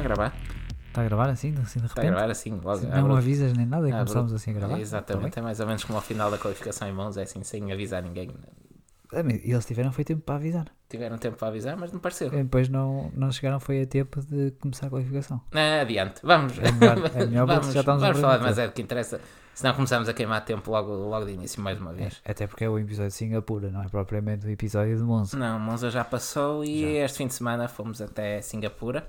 a gravar. Está a gravar assim, assim de Está a repente? gravar assim, logo. não abro- avisas nem nada e abro- começamos assim a gravar? É, Exatamente, Tá é mais ou menos como ao final da qualificação em mãos, é assim, sem avisar ninguém. Ah, mas Eles tiveram foi tempo para avisar. Tiveram tempo para avisar, mas não pareceu. E Depois não, não chegaram foi a tempo de começar a qualificação. Ah, adiante, vamos. É melhor, é melhor vamos, já estamos vamos falar, mas tempo. é o que interessa. Senão começamos a queimar tempo logo, logo de início, mais uma vez. É, Até porque é o episódio de Singapura, não é propriamente o episódio de Monza. Não, Monza já passou e Já. este fim de semana fomos até Singapura.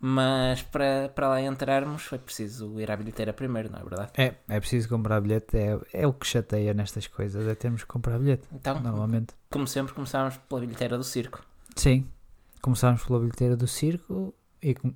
Mas para, para lá entrarmos foi preciso ir à bilheteira primeiro, não é verdade? É, é preciso comprar bilhete, é, é o que chateia nestas coisas, é termos que comprar bilhete, Então, normalmente. como sempre, começámos pela bilheteira do circo. Sim, começámos pela bilheteira do circo e com-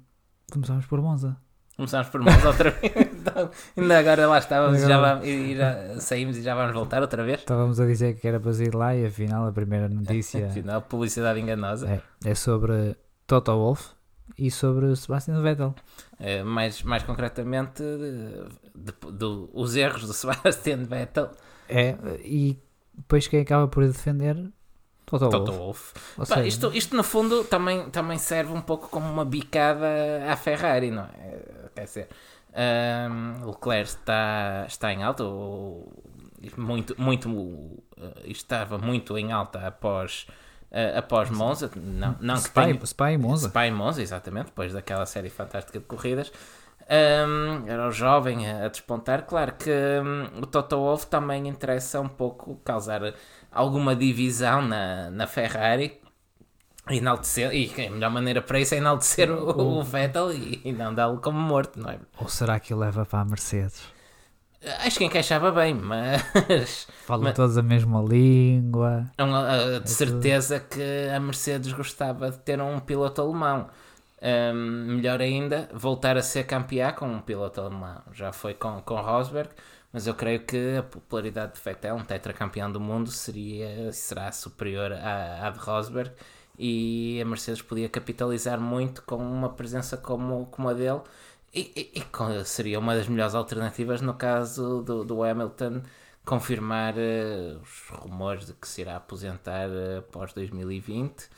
começámos por Monza. Começámos por Monza outra vez. Então, ainda agora lá estávamos e já, Agora- vamos, e já saímos e já vamos voltar outra vez. Estávamos a dizer que era para ir lá e afinal a primeira notícia Afinal, publicidade enganosa. é, é sobre Toto Wolff e sobre Sebastian Vettel. Eh, mais, mais concretamente, de- de- do- os erros do Sebastian Vettel, É, e depois quem acaba por defender Toto, Toto Wolff. Seja, isto, isto, no fundo, também, também serve um pouco como uma bicada à Ferrari, não é? Quer dizer, ahm, Leclerc está, está em alta, muito, muito, eh, estava muito em alta após, eh, após Monza, não, não que tenha- Spa, Spa e Monza. Spa e Monza, exatamente, depois daquela série fantástica de corridas. Ahm, era o jovem a, a despontar. Claro que hum, o Toto Wolff também interessa um pouco causar alguma divisão na, na Ferrari. Enaltecer, e a melhor maneira para isso é enaltecer o, o Vettel e, e não dá-lo como morto, não é? Ou será que o leva para a Mercedes? Acho que encaixava bem, mas Falam Mas- todos a mesma língua. É uh, de certeza que a Mercedes gostava de ter um piloto alemão. Um, melhor ainda, voltar a ser campeã com um piloto alemão. Já foi com, com Rosberg, mas eu creio que a popularidade de Vettel, um tetracampeão do mundo, seria, será superior à, à de Rosberg e a Mercedes podia capitalizar muito com uma presença como, como a dele. E, e- e seria uma das melhores alternativas no caso do, do Hamilton confirmar eh, os rumores de que se irá aposentar eh, após 2020.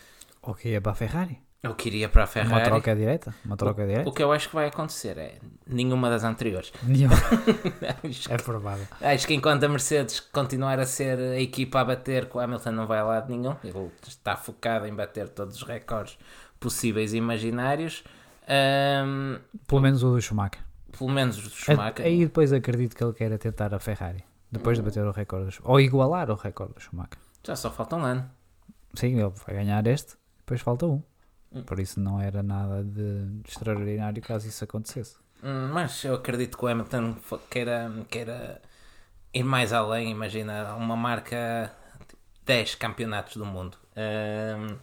Ou que ia para a Ferrari? Eu queria para a Uma Ferrari. troca direta? Uma troca direta? O que eu acho que vai acontecer é nenhuma das anteriores. Nenhuma. É provável. acho que enquanto a Mercedes continuar a ser a equipa a bater, que o Hamilton não vai a lado nenhum. Ele está focado em bater todos os recordes possíveis e imaginários. Ahm, Pelo menos o do Schumacher. pelo menos o A- Schumacher. Aí depois acredito que ele queira tentar a Ferrari. Depois de bater o recorde. do Ou igualar o recorde do Schumacher. Já só falta um ano. Sim, ele vai ganhar este. Depois falta um. Hum. Por isso não era nada de extraordinário caso isso acontecesse. Hum, Mas eu acredito que o Hamilton queira, queira ir mais além. Imagina uma marca tipo, 10 campeonatos do mundo. Hum,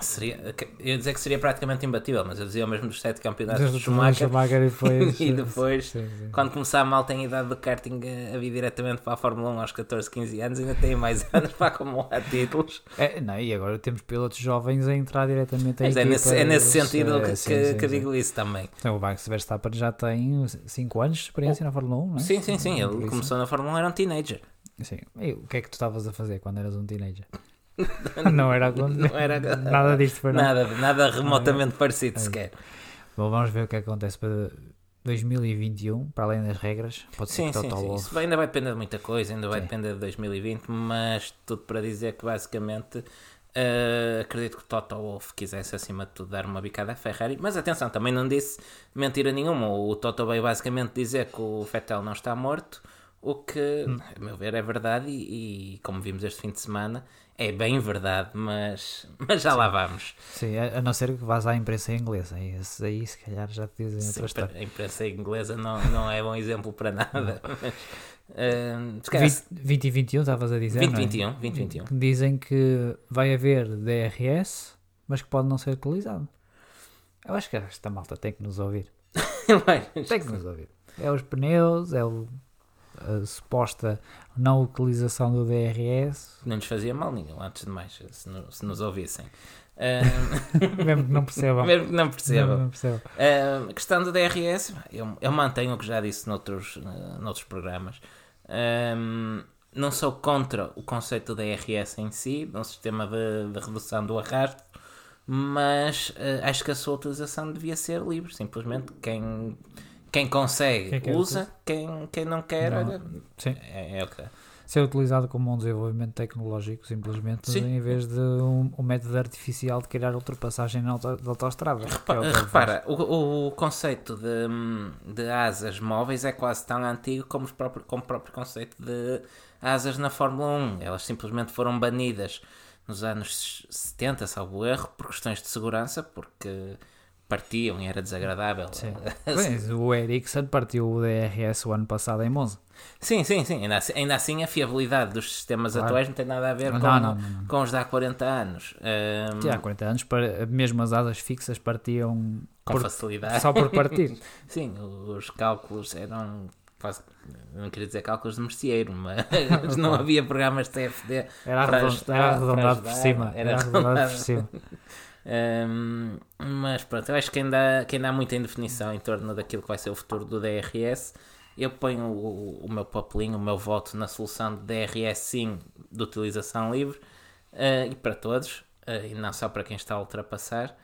seria, eu ia dizer que seria praticamente imbatível, mas eu dizia mesmo dos 7 campeonatos Desde o Schumacher. Schumacher e depois. E depois, Sim, sim. Quando começar a mal, tem a idade do karting a, a vir diretamente para a Fórmula 1 aos 14, 15 anos, ainda tem mais anos para acumular títulos. É, não, e agora temos pilotos jovens a entrar diretamente aí. Mas é nesse, é nesse sentido que, que, que digo isso também. Então, o Max Verstappen já tem 5 anos de experiência na Fórmula 1, não é? Sim, sim, sim. Ele começou na Fórmula 1, era um teenager. Sim. E o que é que tu estavas a fazer quando eras um teenager? não era. Não era nada disto foi nada. nada, nada remotamente parecido sequer. Bom, vamos ver o que acontece para 2021, para além das regras. Pode ser Sim, que sim, Toto sim. Isso ainda vai depender de muita coisa, ainda vai Sim. depender de 2020, mas tudo para dizer que basicamente eh, acredito que o Toto Wolff quisesse acima de tudo dar uma bicada à Ferrari, mas atenção, também não disse mentira nenhuma. O Toto veio basicamente dizer que o Vettel não está morto, o que, Hum. a meu ver, é verdade e, e, como vimos este fim de semana, é bem verdade, mas, mas já lá vamos. Sim, a a não ser que vás à imprensa inglesa. Aí, esses aí, se calhar, já te dizem Sim, outra história. a imprensa inglesa não, não é bom exemplo para nada. Calhar- 20, 20 e 21, estavas a dizer, não é? 2021, 2021. Que Dizem que vai haver DRS, mas que pode não ser utilizado. Eu acho que esta malta tem que nos ouvir. Tem que nos ouvir. É os pneus, é o- a suposta não utilização do DRS, Não nos fazia mal nenhum, antes de mais, se, no- se nos ouvissem. Mesmo que não percebam. mesmo que não percebam. não percebam. Ahm, questão do DRS, eu, eu mantenho o que já disse noutros, eh, noutros programas. Não sou contra o conceito do DRS em si, de um sistema de, de redução do arrasto, mas eh, acho que a sua utilização devia ser livre. Simplesmente quem, quem consegue Quem usa, quem, quem não quer, Não. olha, Sim. é, é o que é. Ser utilizado como um desenvolvimento tecnológico, simplesmente, Sim. em vez de um, um método artificial de criar ultrapassagem na auto, de autostrada. que é. Repara, o, o conceito de, de asas móveis é quase tão antigo como, os próprios, como o próprio conceito de asas na Fórmula 1. Elas simplesmente foram banidas nos anos 70, salvo erro, por questões de segurança, porque partiam e era desagradável. Sim. Bem, o Ericsson partiu o DRS o ano passado em Monza. sim, sim, sim. Ainda assim, ainda assim a fiabilidade dos sistemas Claro. atuais não tem nada a ver Não, com, não, não, com os de há 40 anos. Ahm, Sim, há 40 anos, mesmo as asas fixas partiam com por- facilidade. só por partir. Sim, os cálculos eram quase. Não queria dizer cálculos de merceeiro, mas não havia programas de TFD. Era, arredondado por cima. era arredondado. por cima. Hum, mas pronto, eu acho que ainda, que ainda há muita indefinição em torno daquilo que vai ser o futuro do DRS. Eu ponho o, o meu papelinho, o meu voto na solução de DRS sim, de utilização livre eh, e para todos, eh, e não só para quem está a ultrapassar.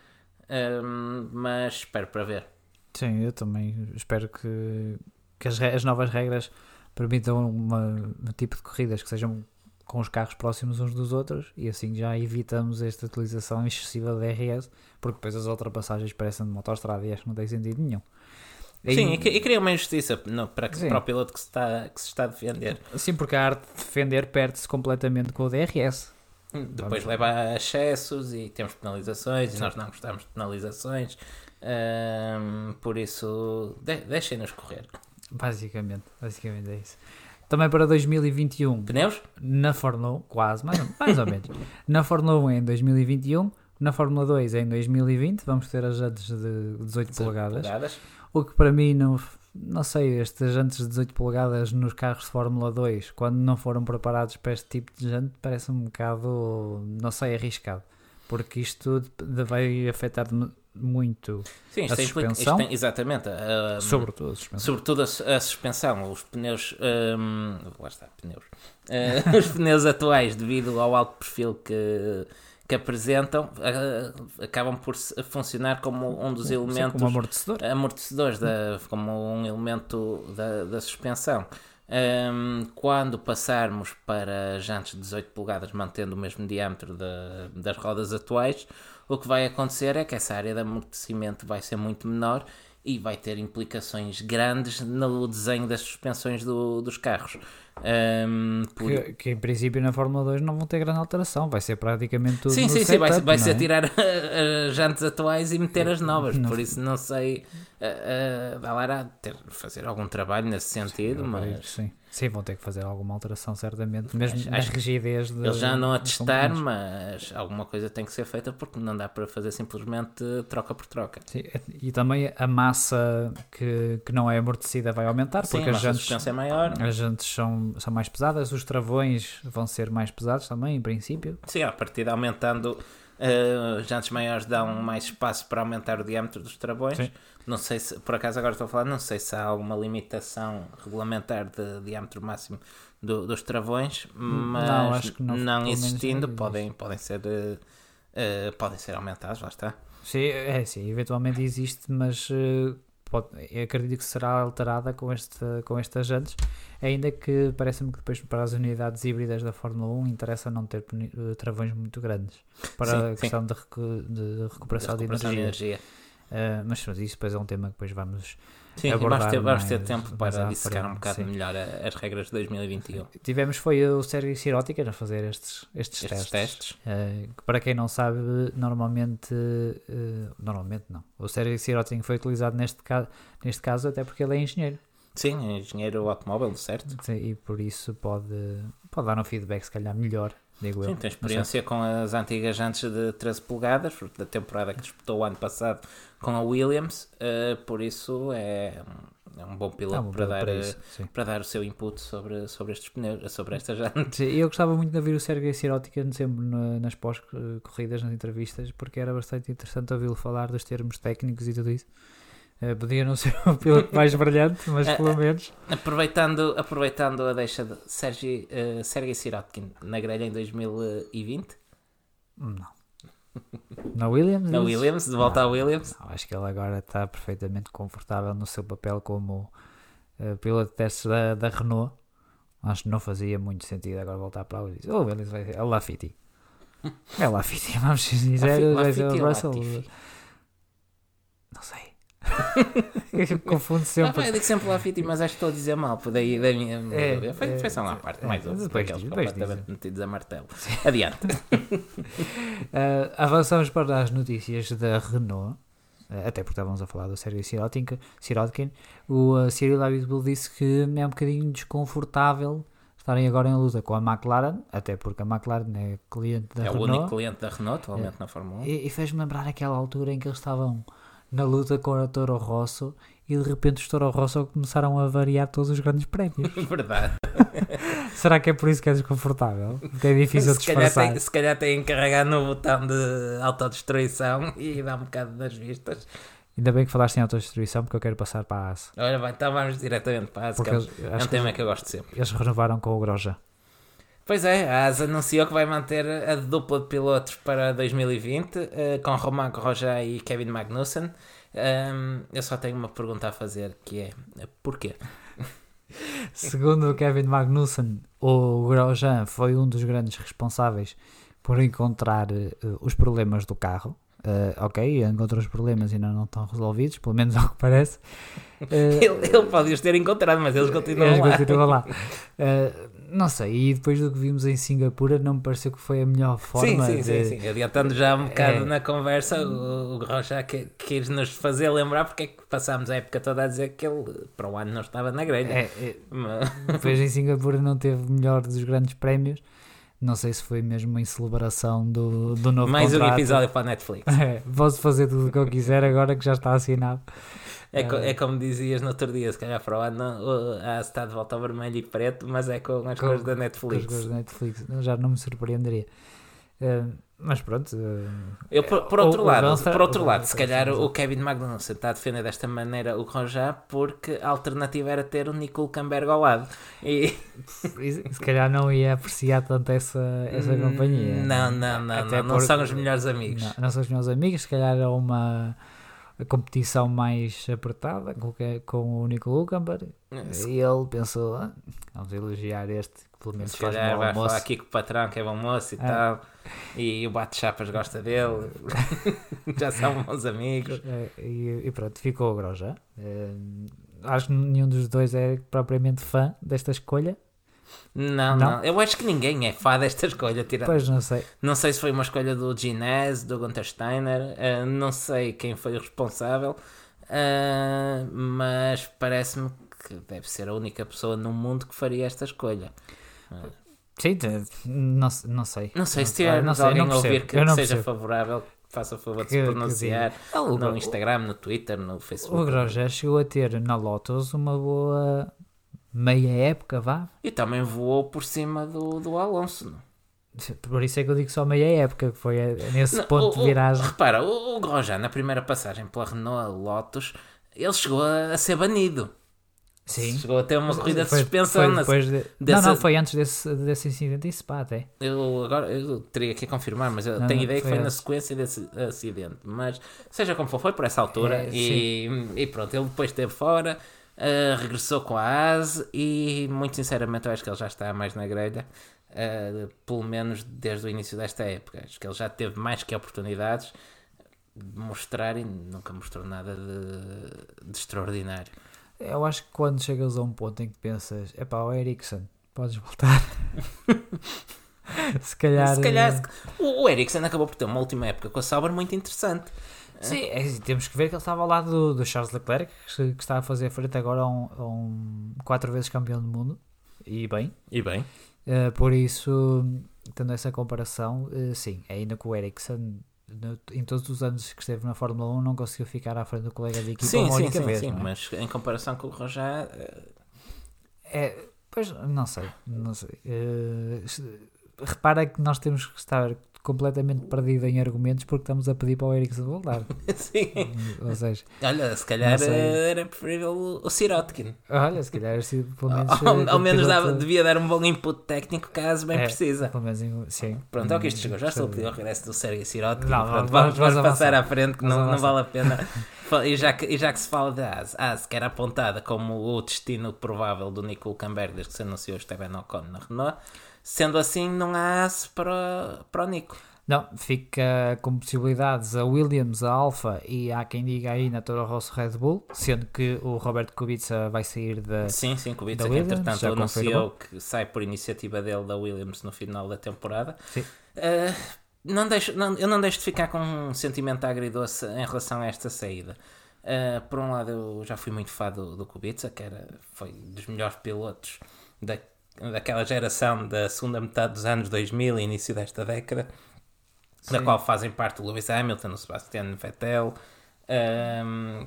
Hum, mas espero para ver. Sim, eu também espero que, que as, as novas regras permitam uma, um tipo de corridas que sejam com os carros próximos uns dos outros e assim já evitamos esta utilização excessiva de DRS, porque depois as ultrapassagens parecem de uma autostrada e acho que não tem sentido nenhum. E- Sim, e, e cria uma injustiça no- para, que- Sim. para o piloto que se, está, que se está a defender. Sim, porque a arte de defender perde-se completamente com o DRS. Depois leva a excessos e temos penalizações e nós não gostamos de penalizações. Por isso, de- deixem-nos correr. Basicamente, basicamente é isso. Também para 2021, Pneus? na Fórmula 1, quase, mais, ou- mais ou menos. Na Fórmula 1 é em 2021, na Fórmula 2 é em 2020, vamos ter as jantes de 18 polegadas. Polegadas. O que para mim não, não sei, estas jantes de 18 polegadas nos carros de Fórmula 2, quando não foram preparados para este tipo de jante, parece um bocado, não sei, arriscado. Porque isto vai afetar muito, Sim, A suspensão? exatamente. ahm, sobretudo a suspensão. Sobretudo a, a suspensão, os pneus. lá está, pneus. Ah, os pneus atuais, devido ao alto perfil que, que apresentam, ah, acabam por funcionar como um dos Sim, elementos como amortecedor. amortecedores da, como um elemento da, da suspensão. Ahm, quando passarmos para jantes de 18 polegadas, mantendo o mesmo diâmetro da- das rodas atuais, o que vai acontecer é que essa área de amortecimento vai ser muito menor e vai ter implicações grandes no desenho das suspensões do- dos carros. Ahm, por- Que, que em princípio na Fórmula 2 não vão ter grande alteração, vai ser praticamente tudo Sim, sim, sim, vai, setup, vai ser é? tirar as jantes atuais e meter as novas, Não. por isso não sei, uh, uh, dá lá ter, fazer algum trabalho nesse sentido, mas Sim. sim, vão ter que fazer alguma alteração certamente, mesmo Acho- na acho que rigidez de, eles já andam a testar, mas alguma coisa tem que ser feita porque não dá para fazer simplesmente troca por troca. Sim, e também a massa que, que não é amortecida vai aumentar, Sim, porque a as jantes, é maior. as jantes são, são mais pesadas, os travões vão ser mais pesados também, em princípio. Sim, a partir de aumentando, uh, jantes maiores dão mais espaço para aumentar o diâmetro dos travões. Sim. Não sei se, por acaso agora estou a falar, não sei se há alguma limitação regulamentar de diâmetro máximo do- dos travões, mas Não, não, menos existindo, não podem, podem, ser, uh, uh, podem ser aumentados, lá está. Sim, é sim, eventualmente existe, mas eh, pode, acredito que será alterada com, este, com estas jantes, ainda que parece-me que depois para as unidades híbridas da Fórmula 1 interessa não ter eh, travões muito grandes para Sim, a questão de, recu- de recuperação, Da recuperação de de energia. energia. Eh, mas isso depois é um tema que depois vamos. Sim, vamos ter, vamos ter tempo para dissecar um bocado sim. melhor as regras de 2021. Tivemos foi o Sérgio Sirótica a fazer estes, estes, Estes testes. testes. Que para quem não sabe, normalmente, eh, normalmente não. O Sérgio Sirótica foi utilizado neste, ca neste caso até porque ele é engenheiro. Sim, engenheiro automóvel, certo? Sim, E por isso pode, pode dar um feedback, se calhar, melhor, digo Sim, eu. tem experiência com as antigas jantes de 13 polegadas, da temporada que disputou o ano passado com a Williams, eh, por isso é, é um bom piloto Ah, bom, para, para dar, eh, isso, para dar o seu input sobre, sobre estes pneus, sobre estas jantes. Eu gostava muito de ouvir o Sérgio Sirótica sempre na- nas pós-corridas, nas entrevistas, porque era bastante interessante ouvi-lo falar dos termos técnicos e tudo isso. Eh, podia não ser o piloto mais brilhante, mas pelo menos. Aproveitando, aproveitando a deixa de Sergi, uh, Sergei Sirotkin na grelha em 2020, Não. Na Williams? Na dizes? Williams, de volta à Williams. Não, acho que ele agora está perfeitamente confortável no seu papel como eh, piloto de testes da, da Renault. Acho que não fazia muito sentido agora voltar para a Williams. Ou Williams vai ser. É o Lafitte. É o Lafitte, vamos ser sinceros. Vai ser o Russell. Não sei. Confundo sempre. pá, eu digo sempre Lafiti, mas acho que estou a dizer mal. Daí, da minha. É, foi, é, lá à parte, é, mais outro. depois diz, depois completamente metidos a martelo. Adiante. Uh, avançamos para as notícias da Renault, uh, até porque estávamos a falar do Sérgio Sirotkin. O uh, Cyril Abitbull disse que é um bocadinho desconfortável estarem agora em luta com a McLaren, até porque a McLaren é cliente da é o Renault. único cliente da Renault, atualmente na Fórmula 1. E, e fez-me lembrar aquela altura em que eles estavam na luta com a Toro Rosso e de repente os Toro Rosso começaram a variar todos os grandes prémios. Verdade. Será que é por isso que é desconfortável? Porque é difícil Se calhar, disfarçar. tem, se calhar tem que carregar no botão de autodestruição e dar um bocado das vistas. Ainda bem que falaste em autodestruição porque eu quero passar para a AS. Olha, bem, então vamos diretamente para a ASA, Porque que é um- é tema que eu gosto sempre. eles renovaram com o Groja. Pois é, a ASA anunciou que vai manter a dupla de pilotos para 2020 eh, com Romain Grosjean e Kevin Magnussen. Ahm, eu só tenho uma pergunta a fazer que é porquê? Segundo o Kevin Magnussen, o Grosjean foi um dos grandes responsáveis por encontrar eh, os problemas do carro. Eh, ok, encontrou os problemas e ainda não estão resolvidos, pelo menos ao que parece. Eh, Ele, ele pode os ter encontrado, mas eles continuam eles lá. continuam lá. Eh, não sei, e depois do que vimos em Singapura, não me pareceu que foi a melhor Sim, forma sim, de. sim, sim. Adiantando já um bocado É. na conversa, o, o Grosjean que, quis nos fazer lembrar porque é que passámos a época toda a dizer que ele para o ano não estava na grelha. É, é, Mas- depois em Singapura não teve o melhor dos grandes prémios. Não sei se foi mesmo em celebração do, do novo mais um contrato. episódio para a Netflix. É, posso fazer tudo o que eu quiser agora que já está assinado. É, É. é como dizias no outro dia, se calhar para o ano a está de volta ao vermelho e preto, mas é com as Com- cores da Com os Netflix. gostos da Netflix. Já não me surpreenderia. Eh, mas pronto. eh, Eu, por, por O- outro o lado, Gunstar- por outro o lado, se calhar o Kevin Magnussen está a defender desta maneira o Grosjean porque a alternativa era ter o Nico Hulkenberg ao lado. E, se calhar não ia apreciar tanto essa, essa companhia. Hum, Não, não, não, Até não, não porque- são os melhores amigos. Não, não são os meus amigos. Se calhar é uma competição mais apertada com, o que- com o Nico Hulkenberg. E ele pensou: "Ah, vamos elogiar este, que pelo menos se faz calhar um vai almoço. falar aqui com o patrão que é bom moço e Ah. tal. E o Bate-Chapas gosta dele. Já são bons amigos. É, e, e pronto, ficou o Groja. Eh, acho que nenhum dos dois é propriamente fã desta escolha. Não, Não? não, Eu acho que ninguém é fã desta escolha. Tirando. Pois não sei. Não sei se foi uma escolha do Ginés, do Gunter Steiner, eh, não sei quem foi o responsável, eh, mas parece-me que deve ser a única pessoa no mundo que faria esta escolha. Sim, não, não sei. Não sei se tivermos sei, alguém não a ouvir que não seja percebo. favorável, faça o favor de Que- se que pronunciar. O- no Instagram, no Twitter, no Facebook. O Groja chegou a ter na Lotus uma boa meia época, vá. E também voou por cima do, do Alonso. não? Por isso é que eu digo só meia época, que foi nesse Não, ponto o- de viragem. repara, o, o Grosjean, na primeira passagem pela Renault Lotus, ele chegou a, a ser banido. Sim. Chegou a ter uma corrida de Foi- suspensão. foi depois de- dessa- Não, não, foi antes desse, desse incidente em Spa até. Eu agora eu teria que confirmar, mas eu Não, tenho não, ideia que foi foi na antes. sequência desse acidente. Mas seja como for, foi por essa altura É, e, e pronto, ele depois esteve fora, ah, regressou com a ASE e muito sinceramente eu acho que ele já está mais na grelha, ah, pelo menos desde o início desta época. Acho que ele já teve mais que oportunidades de mostrar e nunca mostrou nada de, de extraordinário. Eu acho que quando chegas a um ponto em que pensas, é pá, o Ericsson, podes voltar. se calhar. Se calhar eh, o, Ericsson acabou por ter uma última época com a Sauber muito interessante. Sim, é, temos que ver que ele estava ao lado do, do Charles Leclerc, que, que está a fazer frente agora a um, a um quatro vezes campeão do mundo. E bem. E bem. Eh, por isso, tendo essa comparação, eh, sim, ainda que o Ericsson, no- em todos os anos que esteve na Fórmula 1, não conseguiu ficar à frente do colega de equipa Sim, uma sim, única sim, vez. sim, é? mas em comparação com o Rojar, eh, É, pois, não sei, não sei. Se- repara que nós temos que estar completamente perdido em argumentos porque estamos a pedir para o Ericsson voltar. Sim. Ou seja, Olha, se calhar eh, era preferível o- o Sirotkin. olha, se calhar se pelo menos. Ao, eh, ao menos piloto- dava- devia dar um bom input técnico caso bem É, precisa. Pelo menos sim. Pronto, é o que isto chegou. Já estou a Hum, pedir o regresso do Sérgio Sirotkin. Não, Pronto, vamos- vamos, vamos passar à frente que não, não vale a pena. E já, que, e já que se fala de Haas, Haas que era apontada como o destino provável do Nico Hulkenberg desde que se anunciou Esteban Ocon na Renault, sendo assim, não há Haas para, para o Nico. Não, fica com possibilidades a Williams, a Alfa e há quem diga aí na Toro Rosso Red Bull, sendo que o Roberto Kubica vai sair da. Sim, sim, Kubica que entretanto anunciou que sai por iniciativa dele da Williams no final da temporada. Sim. Uh, não deixo, não- eu não deixo de ficar com um sentimento agridoce em relação a esta saída. Uh, por um lado, eu já fui muito fã do, do Kubica, que era, foi dos melhores pilotos da, daquela geração da segunda metade dos anos 2000 e início desta década, da Sim. qual fazem parte o Lewis Hamilton, o Sebastian Vettel. Um,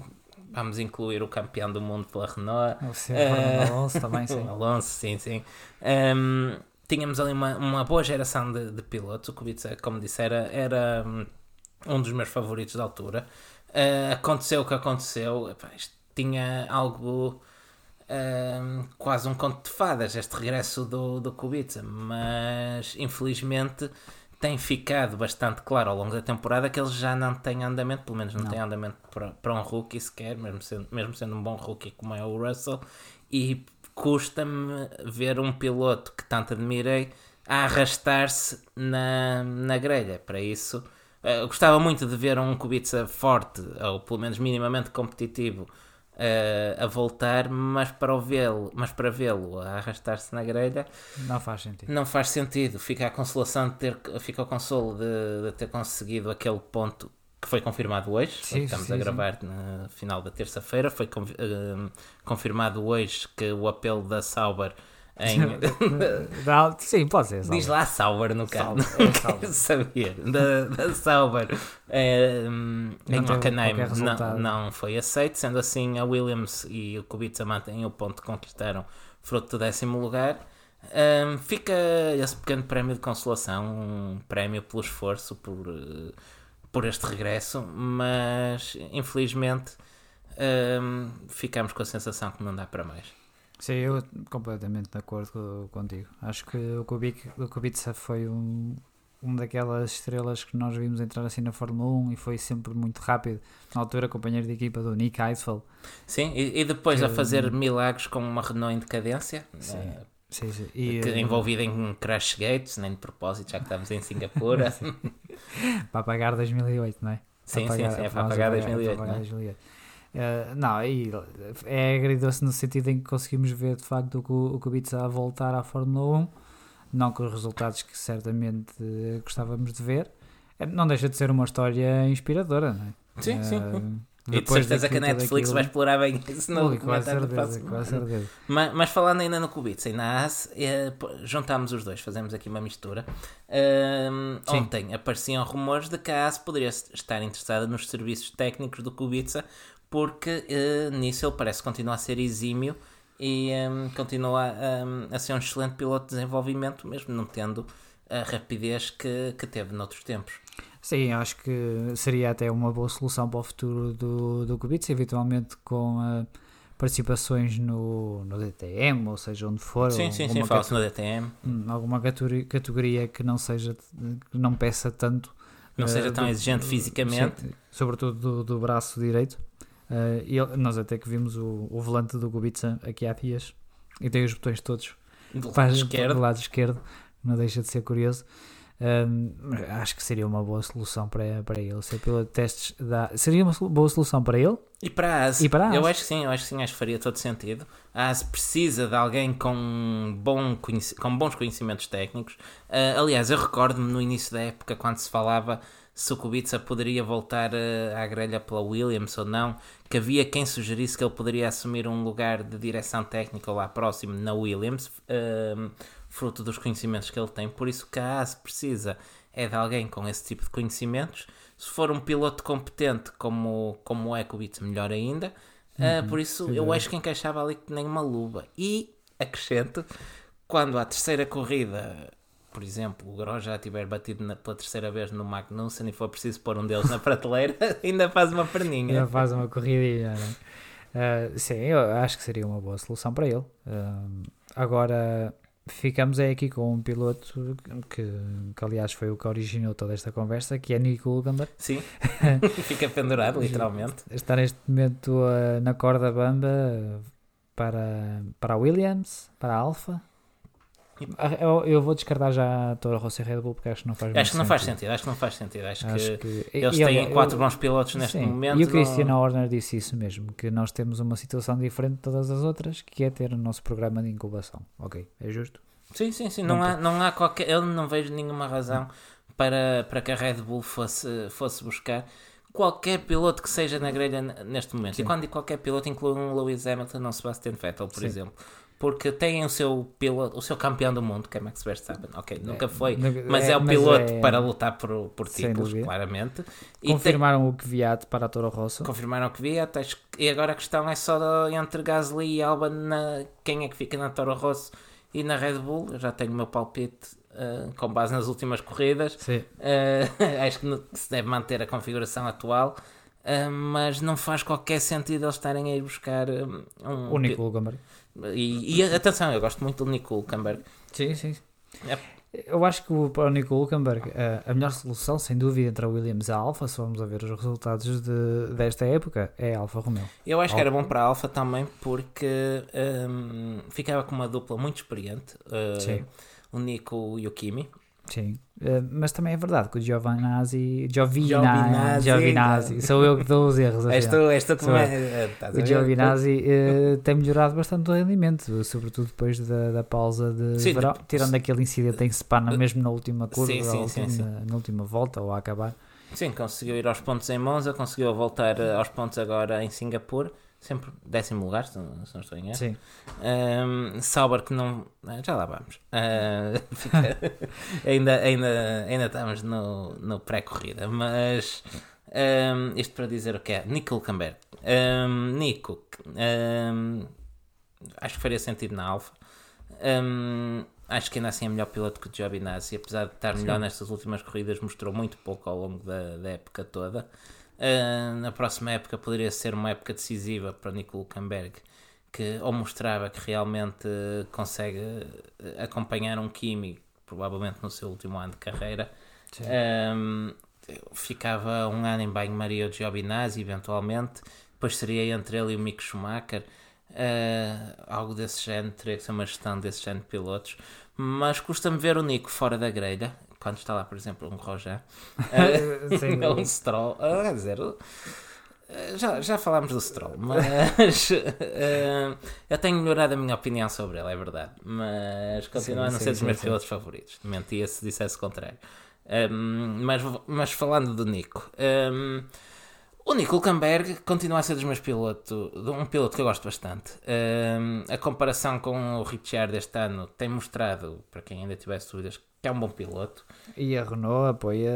vamos incluir o campeão do mundo pela Renault. O seu Eh, Alonso também, sim. Alonso, sim, sim. Ahm, tínhamos ali uma, uma boa geração de, de pilotos. O Kubica, como disse, era, era hum, um dos meus favoritos da altura. Ah, aconteceu o que aconteceu. Epá, tinha algo. Ahm, quase um conto de fadas, este regresso do, do Kubica, mas infelizmente tem ficado bastante claro ao longo da temporada que ele já não tem andamento, pelo menos não, Não. tem andamento para, para um rookie sequer, mesmo sendo, mesmo sendo um bom rookie como é o Russell, e custa-me ver um piloto que tanto admirei a arrastar-se na, na grelha. Para isso, eh, gostava muito de ver um Kubica forte, ou pelo menos minimamente competitivo, eh, a voltar, mas para vê-lo, mas para vê-lo a arrastar-se na grelha, Não faz sentido. não faz sentido. Fica a consolação de ter, fica o consolo de, de ter conseguido aquele ponto que foi confirmado hoje. Sim, Estamos sim, a sim. gravar no final da terça-feira. Foi eh, confirmado hoje que o apelo da Sauber em. Sim, pode ser. Diz Salve. lá Sauber no caso. Sauber, Não é quero Sauber. saber. Da, da Sauber eh, em Não teve Hockenheim não, não foi aceito. Sendo assim, a Williams e o Kubica mantêm o ponto que conquistaram, fruto do décimo lugar. Ahm, fica esse pequeno prémio de consolação, um prémio pelo esforço, por, eh, por este regresso, mas infelizmente ahm, ficamos com a sensação que não dá para mais. Sim, eu completamente de acordo co- contigo. Acho que o Kubica, o Kubica foi um, uma daquelas estrelas que nós vimos entrar assim na Fórmula 1 e foi sempre muito rápido. Na altura, companheiro de equipa do Nick Heidfeld. Sim, e, e depois a Que- fazer milagres com uma Renault em decadência, Sim. eh, Sim, sim. E, que, eh, envolvida em crash gates, nem de propósito, já que estamos em Singapura. para pagar 2008, não é? sim, sim, sim, é para pagar pagar- 2008. para pagar é? 2008. Eh, não, aí é agridoce no sentido em que conseguimos ver de facto o, o Kubica a voltar à Fórmula 1, não com os resultados que certamente eh, gostávamos de ver. Eh, Não deixa de ser uma história inspiradora, não é? Sim, sim. Eh, E de certeza que a Netflix vai explorar bem isso no próximo. Mas, mas falando ainda no Kubica e na AS, eh, pô, juntámos os dois, fazemos aqui uma mistura. Ontem apareciam rumores de que a AS poderia estar interessada nos serviços técnicos do Kubica, porque eh, nisso ele parece continuar a ser exímio e ahm, continua ahm, a ser um excelente piloto de desenvolvimento, mesmo não tendo a rapidez que, que teve noutros tempos. Sim, acho que seria até uma boa solução para o futuro do, do Kubica, eventualmente com eh, participações no, no DTM, ou seja, onde for. Sim, sim, sim, fala-se no DTM, Hum, alguma categoria, que não seja que não peça tanto não eh, seja tão do- exigente fisicamente. sim, sobretudo do, do braço direito Eh, e ele- nós até que vimos o, o volante do Kubica aqui há dias e tem os botões todos Do lado esquerdo. do lado esquerdo não deixa de ser curioso Hum, mas acho que seria uma boa solução para, para ele ser de testes da... seria uma boa solução para ele E para a AS, E para a eu acho que sim, eu acho que sim, acho que faria todo sentido. A AS precisa de alguém com, bom com bons conhecimentos técnicos. Ah, aliás, eu recordo-me no início da época, quando se falava se o Kubica poderia voltar ah, à grelha pela Williams ou não, que havia quem sugerisse que ele poderia assumir um lugar de direção técnica lá próximo na Williams, ah, fruto dos conhecimentos que ele tem. Por isso que a AS precisa é de alguém com esse tipo de conhecimentos. Se for um piloto competente como, como é Kubica, melhor ainda. Ah, por isso, eu acho que encaixava ali que nem uma luva. E, acrescento, quando à terceira corrida por exemplo, o Grosjean já tiver batido na, pela terceira vez no Magnussen e for preciso pôr um deles na prateleira, ainda faz uma perninha. Ainda faz uma corridinha, uh, sim, eu acho que seria uma boa solução para ele. Uh, agora, ficamos é aqui com um piloto que, que, aliás foi o que originou toda esta conversa, que é Nico Hulkenberg. Sim, fica pendurado literalmente. Está neste momento uh, na corda bamba para, para a Williams, para a Alfa. Eu, eu, vou descartar já a Toro Rosso e Red Bull porque acho que não faz Acho que não sentido. faz sentido, acho que não faz sentido. Acho, acho que, que, eles têm eu, quatro bons pilotos neste sim, momento. E o Christian não... Horner disse isso mesmo, que nós temos uma situação diferente de todas as outras, que é ter o nosso programa de incubação. Ok, é justo? Sim, sim, sim. Não, não há, não há qualquer. Eu não vejo nenhuma razão para, para que a Red Bull fosse, fosse buscar qualquer piloto que seja na grelha neste momento. Sim. E quando digo qualquer piloto, inclui um Lewis Hamilton ou Sebastian Vettel, por Sim. exemplo porque tem o seu piloto, o seu campeão do mundo, que é Max Verstappen. Ok, é, nunca foi, mas é, é o piloto é, para lutar por, por títulos, claramente. Confirmaram o Kvyat para a Toro Rosso. Confirmaram o Kvyat, e agora a questão é só entre Gasly e Alba na, quem é que fica na Toro Rosso e na Red Bull. Eu já tenho o meu palpite uh, com base nas últimas corridas. Uh, acho que se deve manter a configuração atual. Uh, mas não faz qualquer sentido eles estarem a ir buscar um. O Nico Hulkenberg. E, e, atenção, eu gosto muito do Nico Hulkenberg. Sim, sim. É. Eu acho que para o Nico Hulkenberg a, melhor solução, sem dúvida, entre a Williams e a Alfa, se vamos a ver os resultados de, desta época, é a Alfa Romeo. Eu acho Alfa. que era bom para a Alfa também porque um, ficava com uma dupla muito experiente. Uh, o Nico e o Kimi. Sim, uh, mas também é verdade que o Giovinazzi, Giovinazzi, Giovinazzi, sou eu que dou os erros. És tu, és tu que. O Giovinazzi uh, tem melhorado bastante o rendimento, sobretudo depois da, da pausa de sim, verão, tirando aquele incidente em Sepana, mesmo na última curva, sim, sim, última, sim, na última volta ou a acabar. Sim, conseguiu ir aos pontos em Monza, conseguiu voltar eh, aos pontos agora em Singapura sempre décimo lugar, se não, se não estou em erro. Sim. Um, Sauber que não. Eh, já lá vamos. Uh, fica, ainda, ainda, ainda estamos no, no pré-corrida, mas um, isto para dizer o que é. Nico Hulkenberg. Um, Nico, acho que faria sentido na Alfa. acho que ainda assim é melhor piloto que o Giovinazzi, apesar de estar melhor Sim. nestas últimas corridas, mostrou muito pouco ao longo da, da época toda. Uh, na próxima época poderia ser uma época decisiva para Nico Hulkenberg, que ou mostrava que realmente consegue acompanhar um Kimi, provavelmente no seu último ano de carreira. Um, ficava um ano em banho-maria de Giovinazzi, eventualmente, depois seria entre ele e o Mick Schumacher. Uh, algo desse género, teria que ser uma gestão desse género de pilotos, mas custa-me ver o Nico fora da grelha quando está lá, por exemplo, um Roger, uh, um Stroll, uh, quer dizer, uh, já, já falámos do Stroll, mas uh, eu tenho melhorado a minha opinião sobre ele, é verdade, mas continua sim, a não sim, ser dos meus pilotos favoritos, mentia se dissesse o contrário. Um, mas, mas falando do Nico. Um, o Nico Hulkenberg continua a ser dos meus pilotos, um piloto que eu gosto bastante. Um, a comparação com o Richard este ano tem mostrado, para quem ainda tivesse dúvidas, que é um bom piloto. E a Renault apoia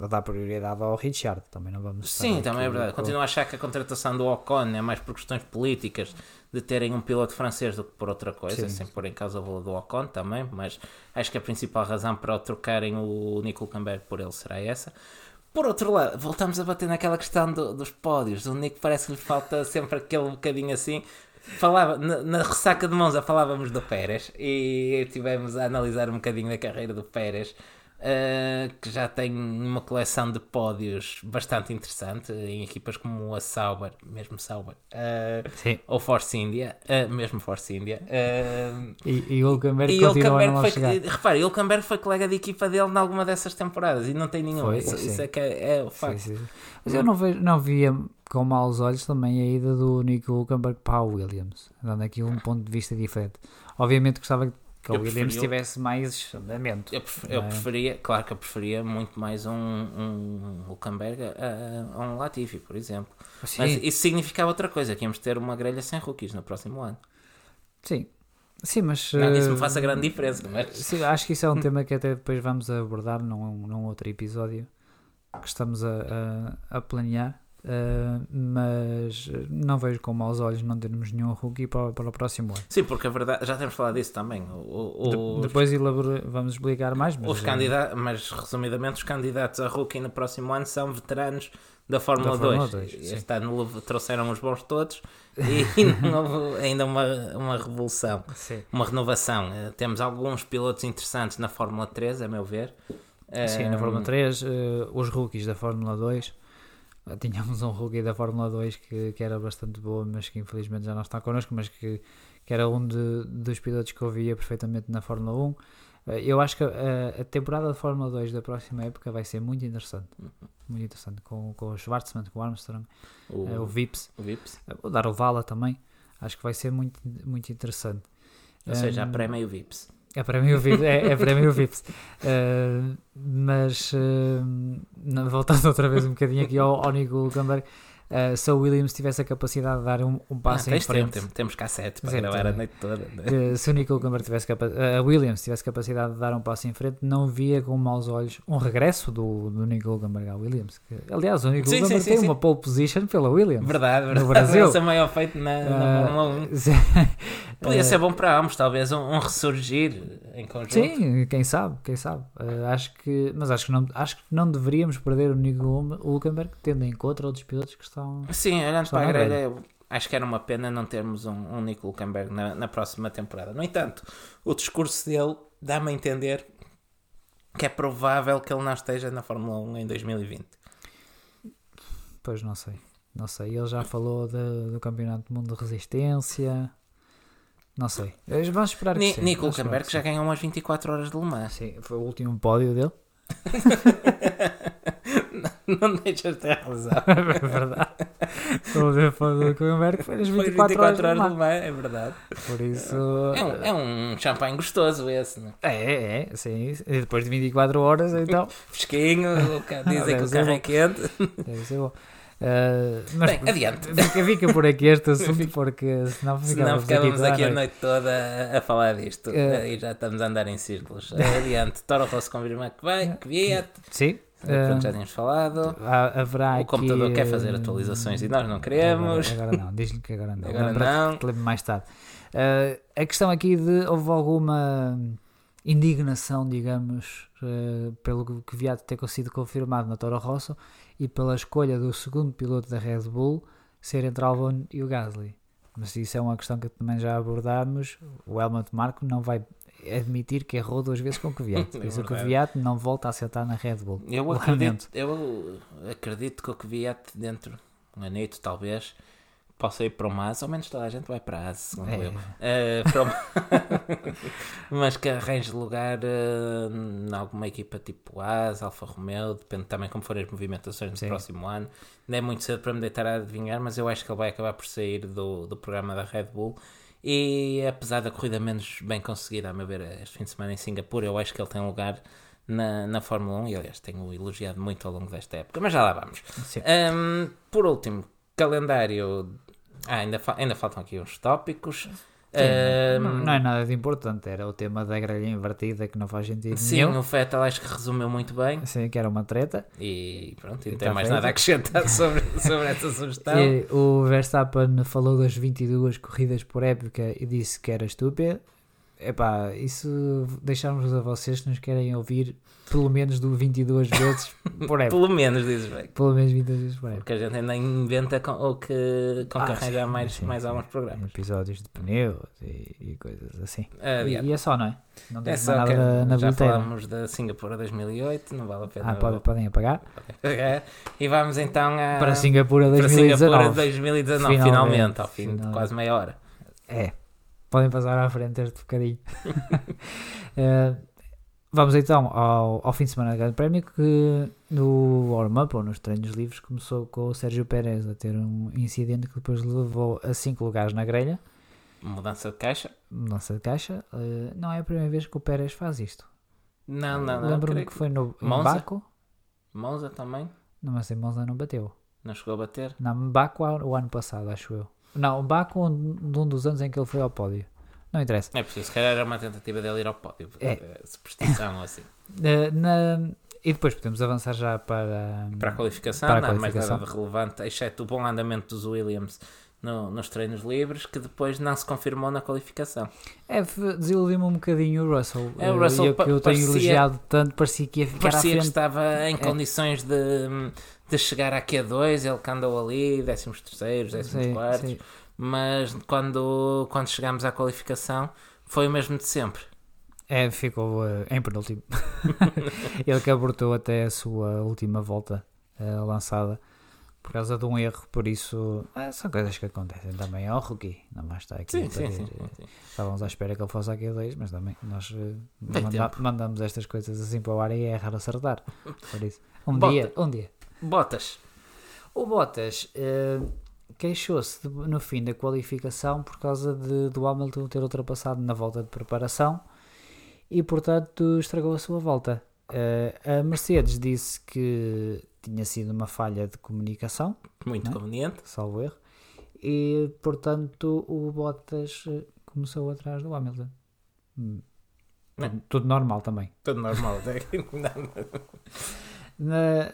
a dar prioridade ao Richard, também não vamos Sim, também é verdade. Continuo a achar que a contratação do Ocon é mais por questões políticas de terem um piloto francês do que por outra coisa, Sim. sem pôr em causa o valor do Ocon também, mas acho que a principal razão para trocarem o Nico Camber por ele será essa. Por outro lado, voltamos a bater naquela questão do, dos pódios. O Nico parece que lhe falta sempre aquele bocadinho assim. Falava, na, na ressaca de Monza falávamos do Pérez e tivemos a analisar um bocadinho da carreira do Pérez Uh, que já tem uma coleção de pódios bastante interessante em equipas como a Sauber, mesmo Sauber, uh, ou Force India, uh, mesmo Force India. e, e o Hulkenberg não foi, chegar. Repare, o Hulkenberg foi colega de equipa dele em alguma dessas temporadas e não tem nenhum. Foi, isso, isso, é que é, é o facto. Sim, sim. Mas eu não, vejo, não via com maus olhos também a ida do Nico Hulkenberg para a Williams, dando aqui um ponto de vista diferente. Obviamente gostava que o Williams tivesse mais andamento. Eu, eu é? preferia, claro que eu preferia muito mais um, um Hulkenberg a, a, um Latifi, por exemplo. Sim. Mas isso significava outra coisa, que íamos ter uma grelha sem rookies no próximo ano. Sim. Sim, mas. Não, isso me faz a grande diferença, mas. Sim, acho que isso é um tema que até depois vamos abordar num, num outro episódio que estamos a, a, a planear. Uh, mas não vejo com maus olhos não termos nenhum rookie para, para o próximo ano. Sim, porque a verdade, já temos falado disso também. O, o, De, depois elabora, vamos explicar mais. Mas, os é- candidatos, mas resumidamente, os candidatos a rookie no próximo ano são veteranos da Fórmula, da 2. Fórmula 2. Este ano trouxeram os bons todos e não houve ainda uma, uma revolução, sim. uma renovação. Uh, temos alguns pilotos interessantes na Fórmula 3, a meu ver. Sim, na Fórmula 3, uh, os rookies da Fórmula 2 Tínhamos um rookie da Fórmula 2 que, que era bastante boa, mas que infelizmente já não está connosco, mas que, que era um de, dos pilotos que eu via perfeitamente na Fórmula 1. Eh, eu acho que a, a, temporada de Fórmula 2 da próxima época vai ser muito interessante. Muito interessante. Com, com o Schwarzman, com o Armstrong, o, uh, o Vips, o, Vips. Uh, o Darovala também. Acho que vai ser muito, muito interessante. Ou seja, um, a prémio e o Vips. É para mim o VIPs, é, é para mim o VIPs. Uh, mas uh, voltando outra vez um bocadinho aqui ao, ao Nico uh, se o Williams tivesse a capacidade de dar um, um passo ah, em frente. Tempo, temos cassete para gravar a noite toda. Né? se o Nico Hulkenberg tivesse a Williams tivesse capacidade de dar um passo em frente, não via com maus olhos um regresso do, do Nico Hulkenberg à Williams. Que, aliás, o Nico sim, Hulkenberg sim, tem sim, uma pole position pela Williams. Verdade, verdade. No Brasil. Esse é maior feito na, na Fórmula 1. Podia ser bom para ambos, talvez um, um, ressurgir em conjunto. Sim, quem sabe, quem sabe. Uh, acho que, mas acho que, não, acho que não deveríamos perder o Nico Hulkenberg, tendo em conta outros pilotos que estão. Sim, olhando para a grelha, acho que era uma pena não termos um, um Nico Hulkenberg na, na próxima temporada. No entanto, o discurso dele dá-me a entender que é provável que ele não esteja na Fórmula 1 em 2020. Pois não sei, não sei. Ele já falou de, do Campeonato do Mundo de Resistência. Não sei. Vamos esperar que Ni Nico Hulkenberg já ganhou umas 24 horas de Le Mans. Sim, foi o último pódio dele. não, deixas de ter razão. é verdade. Estou a ver o do Hulkenberg foi nas 24, foi 24 horas, horas Le Mans. É verdade. Por isso. É um, é um champanhe gostoso esse, não é? É, é, sim. E depois de 24 horas, então. Fresquinho, dizem que o carro é quente. Deve ser bom. Uh, mas Bem, adiante. Fica, fica por aqui este assunto, porque senão ficávamos, ficávamos aqui, aqui a noite toda a, a falar disto uh, e já estamos a andar em círculos. Adiante, Toro Rosso confirma que vai, que vier. Sim. Pronto, já tínhamos falado. Haverá o computador quer fazer atualizações e nós não queremos. Agora, agora não, diz-lhe que agora não. Agora não. Que mais tarde. Uh, a questão aqui de houve alguma indignação, digamos, uh, pelo que viado ter sido confirmado na Toro Rosso e pela escolha do segundo piloto da Red Bull ser entre Albon e o Gasly. Mas isso é uma questão que também já abordámos. O Helmut Marko não vai admitir que errou duas vezes com o Kvyat. Por isso o Kvyat não volta a acertar na Red Bull. Eu acredito, eu acredito que o Kvyat dentro, um anito talvez, possa ir para o MAS, ao menos toda a gente vai para a AS, segundo é. eu. Uh, o... Mas que arranje lugar uh, em alguma equipa tipo AS, Alfa Romeo, depende também como forem as movimentações no Sim. próximo ano. Não é muito cedo para me deitar a adivinhar, mas eu acho que ele vai acabar por sair do, do programa da Red Bull. E apesar da corrida menos bem conseguida, a meu ver, este fim de semana em Singapura, eu acho que ele tem lugar na, na Fórmula 1 e aliás tenho elogiado muito ao longo desta época, mas já lá vamos. Um, por último, calendário ah, ainda, fa ainda faltam aqui uns tópicos. Sim, um, não, é nada de importante, era o tema da grelha invertida que não faz sentido sim, nenhum. Sim, o Fettel acho que resumiu muito bem. Sim, que era uma treta. E pronto, e não tem mais feito. nada a acrescentar sobre, sobre essa sugestão. E o Verstappen falou das 22 corridas por época e disse que era estúpido. Epá, isso deixamos a vocês que nos querem ouvir pelo menos do 22 vezes por época. pelo menos, dizes bem. Pelo menos 22 vezes por época. Porque a gente ainda inventa com, ou que, com ah, que mais, sim, mais alguns programas. Episódios de pneus e, e coisas assim. e, e, é só, não é? Não é só nada que, na Já falámos da Singapura 2008, não vale a pena. Ah, pode, podem apagar. E vamos então a, para Singapura 2019. Para Singapura 2019, finalmente, finalmente ao fim finalmente. de quase meia hora. É, podem passar à frente este bocadinho. uh, Vamos então ao, ao fim de semana do Grande Prémio que no warm-up ou nos treinos livres começou com o Sérgio Pérez a ter um incidente que depois levou a 5 lugares na grelha. Mudança de caixa? Mudança de caixa. Uh, não é a primeira vez que o Pérez faz isto. Não, não, não. Lembro-me que foi no Monza? Baco. Monza também? Não, mas em Monza não bateu. Não chegou a bater? Não, Baco o ano passado, acho eu. Não, Baco um, um dos anos em que ele foi ao pódio. Não interessa. É preciso, se calhar era uma tentativa dele ir ao pódio. É. Superstição ou assim. Na, e depois podemos avançar já para, Para a qualificação, Para a não há mais nada de relevante, exceto o bom andamento dos Williams no- nos treinos livres, que depois não se confirmou na qualificação. É, desiludiu-me um bocadinho o Russell. É, o Eh, Russell eu, que eu tenho elogiado tanto, parecia que ia ficar Parecia que estava em condições de, de chegar à Q2, ele que andou ali, 13 terceiros, 14 Sim, quartos, mas quando, quando chegámos à qualificação foi o mesmo de sempre. É, ficou eh, em penúltimo. Ele que abortou até a sua última volta eh, lançada por causa de um erro, por isso eh, são coisas que acontecem também ao rookie. Não basta aqui Sim, sim, eh, sim. Estávamos à espera que ele fosse aqui a 2, mas também nós Tem manda- tempo. mandamos estas coisas assim para o ar e é raro acertar. Por isso, um Bota. dia, um dia. Bottas. O Bottas eh, queixou-se no fim da qualificação por causa de, do Hamilton ter ultrapassado na volta de preparação e, portanto, estragou a sua volta. Eh, a Mercedes disse que tinha sido uma falha de comunicação, Muito Não é? conveniente. salvo erro, e, portanto, o Bottas eh, começou atrás do Hamilton. Hum. Tudo, tudo normal também. Tudo normal. Na,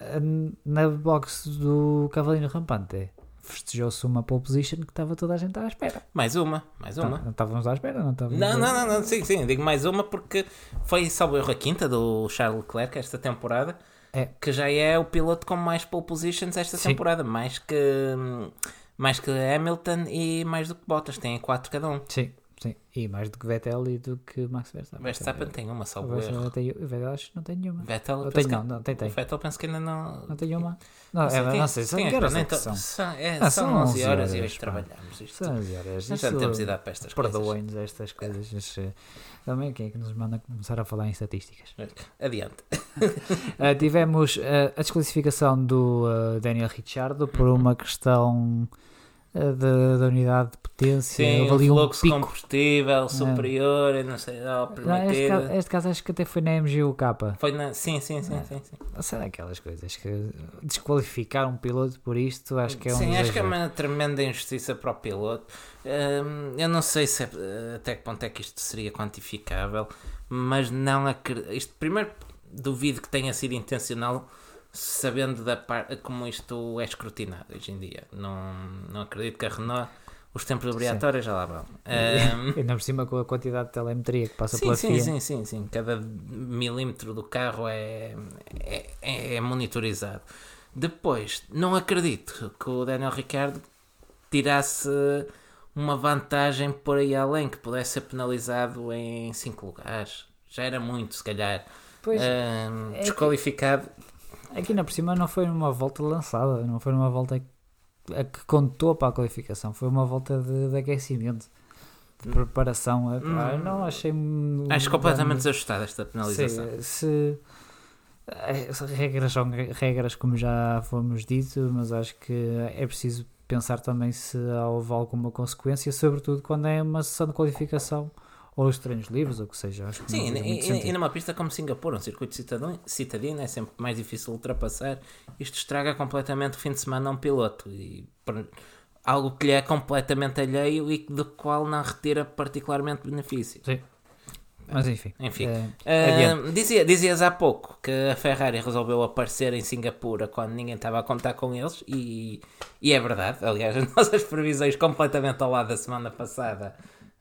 na box do Cavalinho Rampante festejou-se uma pole position que estava toda a gente à espera. mais uma, mais uma. Não, não estávamos à espera, não estávamos. Não, não, não, não, sim, sim, digo mais uma porque foi, salvo erro, a quinta do Charles Leclerc esta temporada, É. que já é o piloto com mais pole positions esta Sim. temporada, mais que, mais que Hamilton e mais do que Bottas, tem quatro cada um. Sim, sim. E mais do que Vettel e do que Max Verstappen. Verstappen tem uma, salvo erro. tem- o Vettel acho que não tem nenhuma. Vettel, que- não, não, tem, tem. O Vettel penso que ainda não. Não tem uma. Não, sei, é, tem- não sei, são tem que horas é que são? são- é, Ah, são são 11 11 horas e hoje pá. trabalhamos isto. São as horas. Nós já temos idade para estas coisas. Perdoem-nos estas coisas. mas, eh, Também quem é que nos manda começar a falar em estatísticas? Adiante. Uh, tivemos uh, a desclassificação do uh, Daniel Ricciardo por uma questão da- da unidade de potência. Sim, Houve o ali um fluxo pico. combustível superior, e não sei, ao Não, este, permitido. caso, este caso acho que até foi na MGUK. Foi na... Sim, sim, sim, É. sim. sim. Não sei daquelas coisas que desqualificar um piloto por isto acho que é um Sim, acho que é uma tremenda injustiça para o piloto. Hum, eu não sei se é- até que ponto é que isto seria quantificável, mas não acredito. Isto, primeiro, duvido que tenha sido intencional, sabendo da par... como isto é escrutinado hoje em dia. Não, não acredito que a Renault, os tempos obrigatórios já lá vão. Hum, Ainda por cima com a quantidade de telemetria que passa Sim, pela sim, FIA. sim, sim, sim. Cada milímetro do carro é, é, é- é monitorizado. Depois, não acredito que o Daniel Ricciardo tirasse uma vantagem por aí além, que pudesse ser penalizado em 5 lugares. Já era muito, se calhar. Pois, Ahm, é desqualificado. Aqui na por cima não foi numa volta lançada, não foi numa volta a que contou para a qualificação, foi uma volta de, de aquecimento, de preparação. É, pá, eu não achei. Hum. Acho completamente desajustada esta penalização. Sim, se, é, se regras são regras, como já fomos dito, mas acho que é preciso pensar também se houve alguma consequência, sobretudo quando é uma sessão de qualificação ou os treinos livres, ou o que seja. Acho que Sim, não e, e- e numa pista como Singapura, um circuito citadino, citadino é sempre mais difícil ultrapassar. Isto estraga completamente o fim de semana a um piloto e algo que lhe é completamente alheio e do qual não retira particularmente benefício. Sim. Mas enfim. Enfim. é, adiante. dizia, dizias há pouco que a Ferrari resolveu aparecer em Singapura quando ninguém estava a contar com eles e, e é verdade. Aliás, as nossas previsões completamente ao lado da semana passada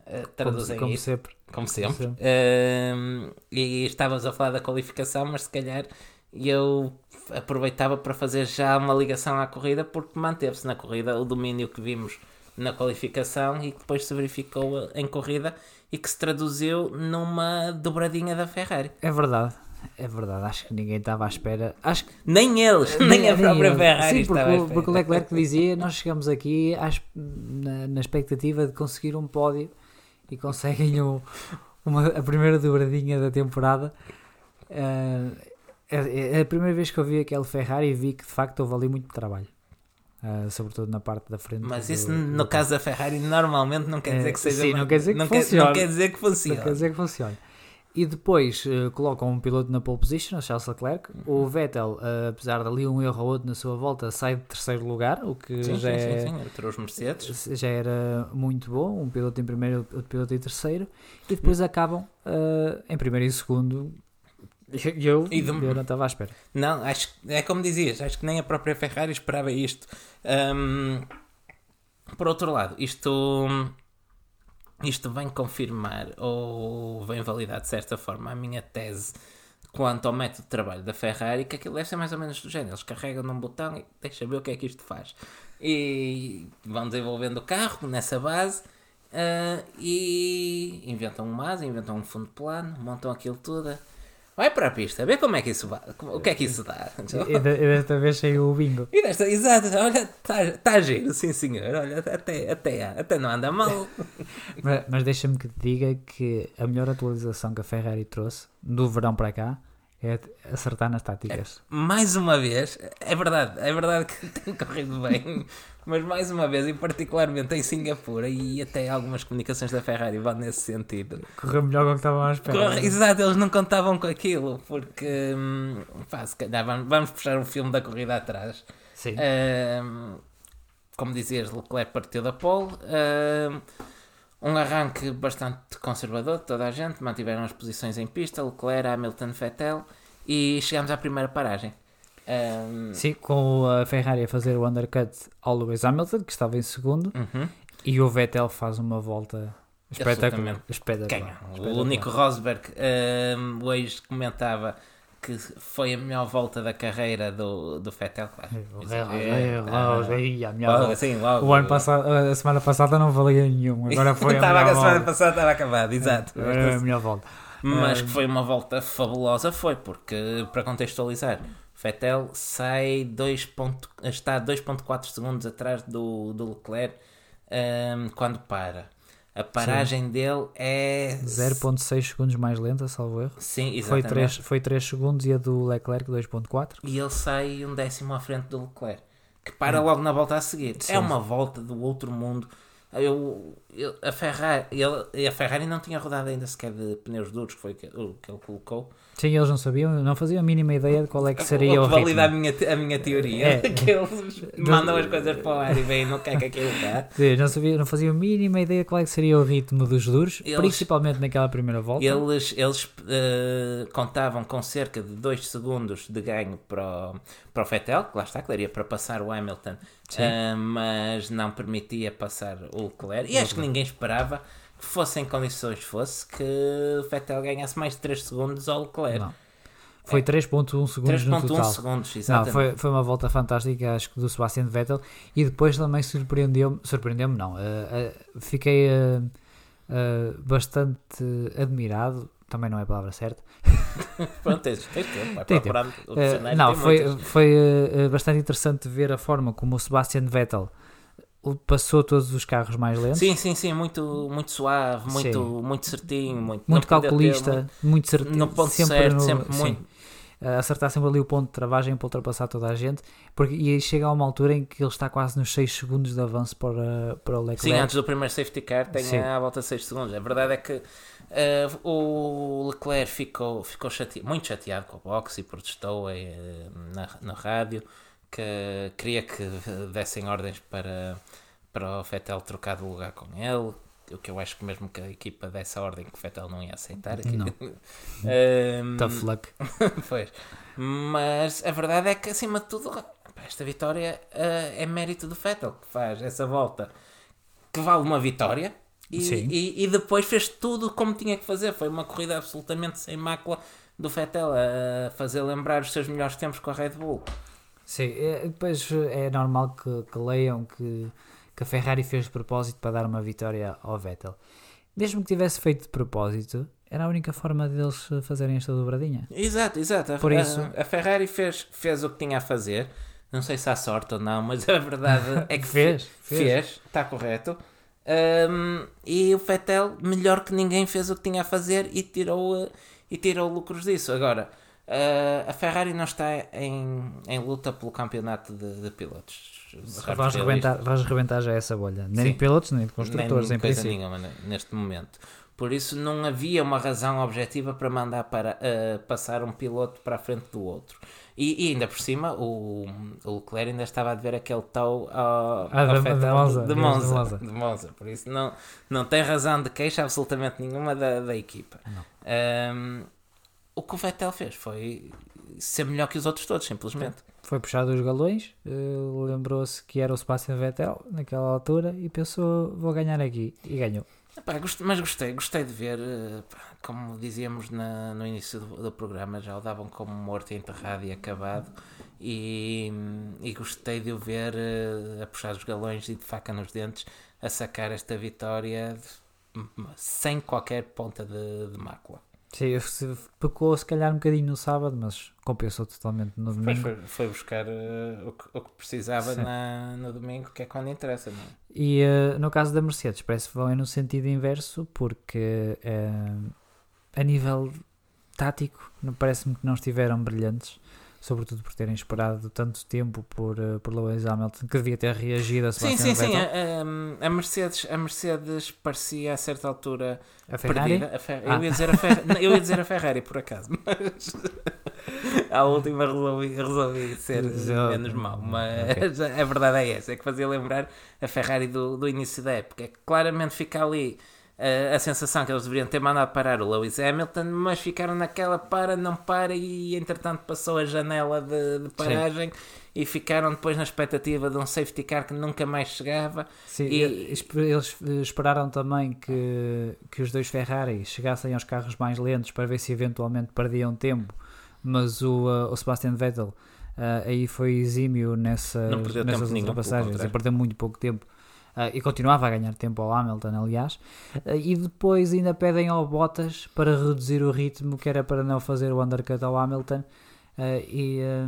ah, como, traduzem como isso sempre. como sempre. Como Ahm, e estávamos a falar da qualificação, mas se calhar eu aproveitava para fazer já uma ligação à corrida, porque manteve-se na corrida o domínio que vimos na qualificação e que depois se verificou em corrida e que se traduziu numa dobradinha da Ferrari. É verdade. É verdade, acho que ninguém estava à espera. Acho que Nem eles, nem a própria. Ferrari Sim, estava porque, porque o Leclerc dizia: Nós chegamos aqui às- na, na expectativa de conseguir um pódio e conseguem o- uma, a primeira dobradinha da temporada. Ah, é, é a primeira vez que eu vi aquele Ferrari e vi que de facto houve ali muito trabalho, Ah, sobretudo na parte da frente. Mas do- isso, do no carro. caso da Ferrari, normalmente não quer É, dizer que seja. sim, não quer dizer que não funcione. não quer dizer que Não funcione. quer dizer que funcione. E depois eh, colocam um piloto na pole position, o Charles Leclerc. O Vettel, eh, apesar de ali um erro ou outro na sua volta, sai de terceiro lugar, o que Sim, já, sim, é- sim, os Mercedes. já era muito bom. Um piloto em primeiro, outro piloto em terceiro. E depois acabam eh, em primeiro e segundo, Eu, E de- eu não estava à espera. Não, acho que é como dizias, acho que nem a própria Ferrari esperava isto. Hum, por outro lado, isto, isto vem confirmar ou vem validar de certa forma a minha tese quanto ao método de trabalho da Ferrari, que aquilo deve ser mais ou menos do género. Eles carregam num botão e deixa ver o que é que isto faz. E vão desenvolvendo o carro nessa base. ah, e inventam um asa, inventam um fundo plano, montam aquilo tudo. Vai para a pista, vê como é que isso vai, o que é que isso dá. E, e desta vez saiu o bingo. E desta, exato, olha, está tá giro, sim senhor, olha, até, até, até não anda mal. Mas, mas deixa-me que te diga que a melhor atualização que a Ferrari trouxe do verão para cá é acertar nas táticas. Mais uma vez, é verdade, é verdade que tem corrido bem, mas mais uma vez, e particularmente em Singapura, e até algumas comunicações da Ferrari vão nesse sentido. Correu melhor do que estavam à espera. Corre- Exato, eles não contavam com aquilo, porque, hum, pá, se calhar vamos, vamos puxar um filme da corrida atrás. Sim. Ahm, como dizias, Leclerc partiu da pole. Ahm, um arranque bastante conservador de toda a gente. Mantiveram as posições em pista. Leclerc, Hamilton, Vettel. E chegamos à primeira paragem. Ahm, Sim, com a Ferrari a fazer o undercut ao Lewis Hamilton, que estava em segundo, uhum. e o Vettel faz uma volta espetacular. Espetacular? O espetacular. Nico Rosberg ahm, hoje comentava que foi a melhor volta da carreira do, do Vettel. Claro. É- Rosberg, a Logo, assim, logo. O ano passado, a semana passada não valia nenhum, agora foi a melhor a semana passada estava acabado, exato. Agora é a melhor volta. Mas Ah, que foi uma volta fabulosa, foi, porque, para contextualizar, Vettel sai 2 ponto- está 2.4 segundos atrás do, do Leclerc ahm, quando para. A paragem dele é... 0.6 segundos mais lenta, salvo erro. Sim, Foi exatamente. 3, foi 3 segundos e a do Leclerc 2.4. E ele sai um décimo à frente do Leclerc, que para logo na volta a seguir. Sim. É uma volta do outro mundo. Eu, eu- a, Ferrari, ele, a Ferrari não tinha rodado ainda sequer de pneus duros, que foi o que ele colocou. Sim, eles não sabiam, não faziam a mínima ideia de qual é que seria o o que valida a ritmo. minha, a minha teoria. É. que eles mandam as coisas para o ar e veem no que é que aquilo está. Sim, não, sabia, não faziam a mínima ideia de qual é que seria o ritmo dos duros, Eles- principalmente naquela primeira volta. Eles, eles eh, contavam com cerca de 2 segundos de ganho para o, para o Vettel, que lá está, que daria para passar o Hamilton, eh, mas não permitia passar o Leclerc. E acho que ninguém esperava fosse em condições fosse que o Vettel ganhasse mais de 3 segundos ao Leclerc. Não. Foi 3.1 segundos no 3.1 total. segundos, Não, exatamente. foi, foi uma volta fantástica, acho que do Sebastian Vettel. E depois também surpreendeu-me, surpreendeu-me não, eh, eh, fiquei eh, bastante admirado, também não é a palavra certa. Pronto, tens, tens tempo, vai Tem procurar o dicionário, não, foi, muitas. foi bastante interessante ver a forma como o Sebastian Vettel passou todos os carros mais lentos. Sim, sim, sim, muito, muito suave, muito, Sim. muito certinho, muito, muito calculista, muito- muito, certinho. no ponto sempre certo, no- sempre sim. muito. a acertar sempre ali o ponto de travagem para ultrapassar toda a gente, porque e aí chega a uma altura em que ele está quase nos 6 segundos de avanço para, para o Leclerc. Sim, antes do primeiro safety car tem Sim. à volta de 6 segundos. A verdade é que eh, o Leclerc ficou, ficou chate- muito chateado com a box e protestou eh, na, na rádio que queria que dessem ordens para, para o Vettel trocar de lugar com ele. O que eu acho que mesmo que a equipa desse a ordem que o Vettel não ia aceitar. Não. Ehm, Tough luck. pois. Mas a verdade é que, acima de tudo, esta vitória eh, é mérito do Vettel, que faz essa volta que vale uma vitória e, e, e depois fez tudo como tinha que fazer. Foi uma corrida absolutamente sem mácula do Vettel a fazer lembrar os seus melhores tempos com a Red Bull. Sim, é, depois é normal que, que leiam que, que a Ferrari fez de propósito para dar uma vitória ao Vettel. Mesmo que tivesse feito de propósito, era a única forma deles fazerem esta dobradinha. Exato, exato. Por a- isso- a, Ferrari fez, fez o que tinha a fazer. Não sei se há sorte ou não, mas a verdade é que Fez, fez. fez. está correto. Um, e o Vettel, melhor que ninguém, fez o que tinha a fazer e tirou, e tirou lucros disso. Agora, uh, a Ferrari não está em, em luta pelo campeonato de, de pilotos. Vais realistas. rebentar, vais rebentar já essa bolha. Nem Sim. de pilotos, nem de construtores, Nem em coisa princípio. nenhuma ne- neste momento. Por isso não havia uma razão objetiva para mandar para, eh, passar um piloto para a frente do outro. E, e ainda por cima, o, o Leclerc ainda estava a dever aquele ao, Ah, ao de- de Monza, de, de Monza, Monza. de Monza. Por isso não, não tem razão de queixa absolutamente nenhuma da, da equipa. Não. O que o Vettel fez foi ser melhor que os outros todos, simplesmente. Foi puxar dos galões, uh, lembrou-se que era o Sebastian Vettel naquela altura e pensou: vou ganhar aqui. E ganhou. Epá, mas gostei, gostei de ver, eh, como dizíamos na- no início do, do programa, já o davam como morto, enterrado e acabado. E, e gostei de o ver eh, a puxar os galões e de faca nos dentes a sacar esta vitória de- sem qualquer ponta de, de mácula. Sim, se pecou se calhar um bocadinho no sábado, mas compensou totalmente no domingo. foi, foi buscar eh, o, que, o que precisava na, no domingo, que é quando interessa. Não é? E eh, no caso da Mercedes, parece que vão no sentido inverso, porque eh, a nível tático, parece-me que não estiveram brilhantes, sobretudo por terem esperado tanto tempo por, eh, por Lewis Hamilton, que devia ter reagido a Sim, Sebastian sim, sim. Vettel. A, a- a Mercedes, a Mercedes parecia a certa altura A Ferrari, perdida. A Fer- Ah. eu, ia dizer a Fer- eu ia dizer a Ferrari, por acaso, mas à última resolvi, resolvi ser menos mau. Mas a verdade é essa: é que fazia lembrar a Ferrari do, do início da época. É que claramente fica ali. A sensação que eles deveriam ter mandado parar o Lewis Hamilton, mas ficaram naquela para, não para, e entretanto passou a janela de, de paragem e ficaram depois na expectativa de um safety car que nunca mais chegava. Sim, E- eles eh, esperaram também que, que os dois Ferrari chegassem aos carros mais lentos para ver se eventualmente perdiam tempo, mas o, eh, o Sebastian Vettel eh, aí foi exímio perdeu nessas ultrapassagens, e contrário. perdeu muito pouco tempo. Eh, e continuava a ganhar tempo ao Hamilton, aliás, Eh, e depois ainda pedem ao Bottas para reduzir o ritmo, que era para não fazer o undercut ao Hamilton eh, e, eh,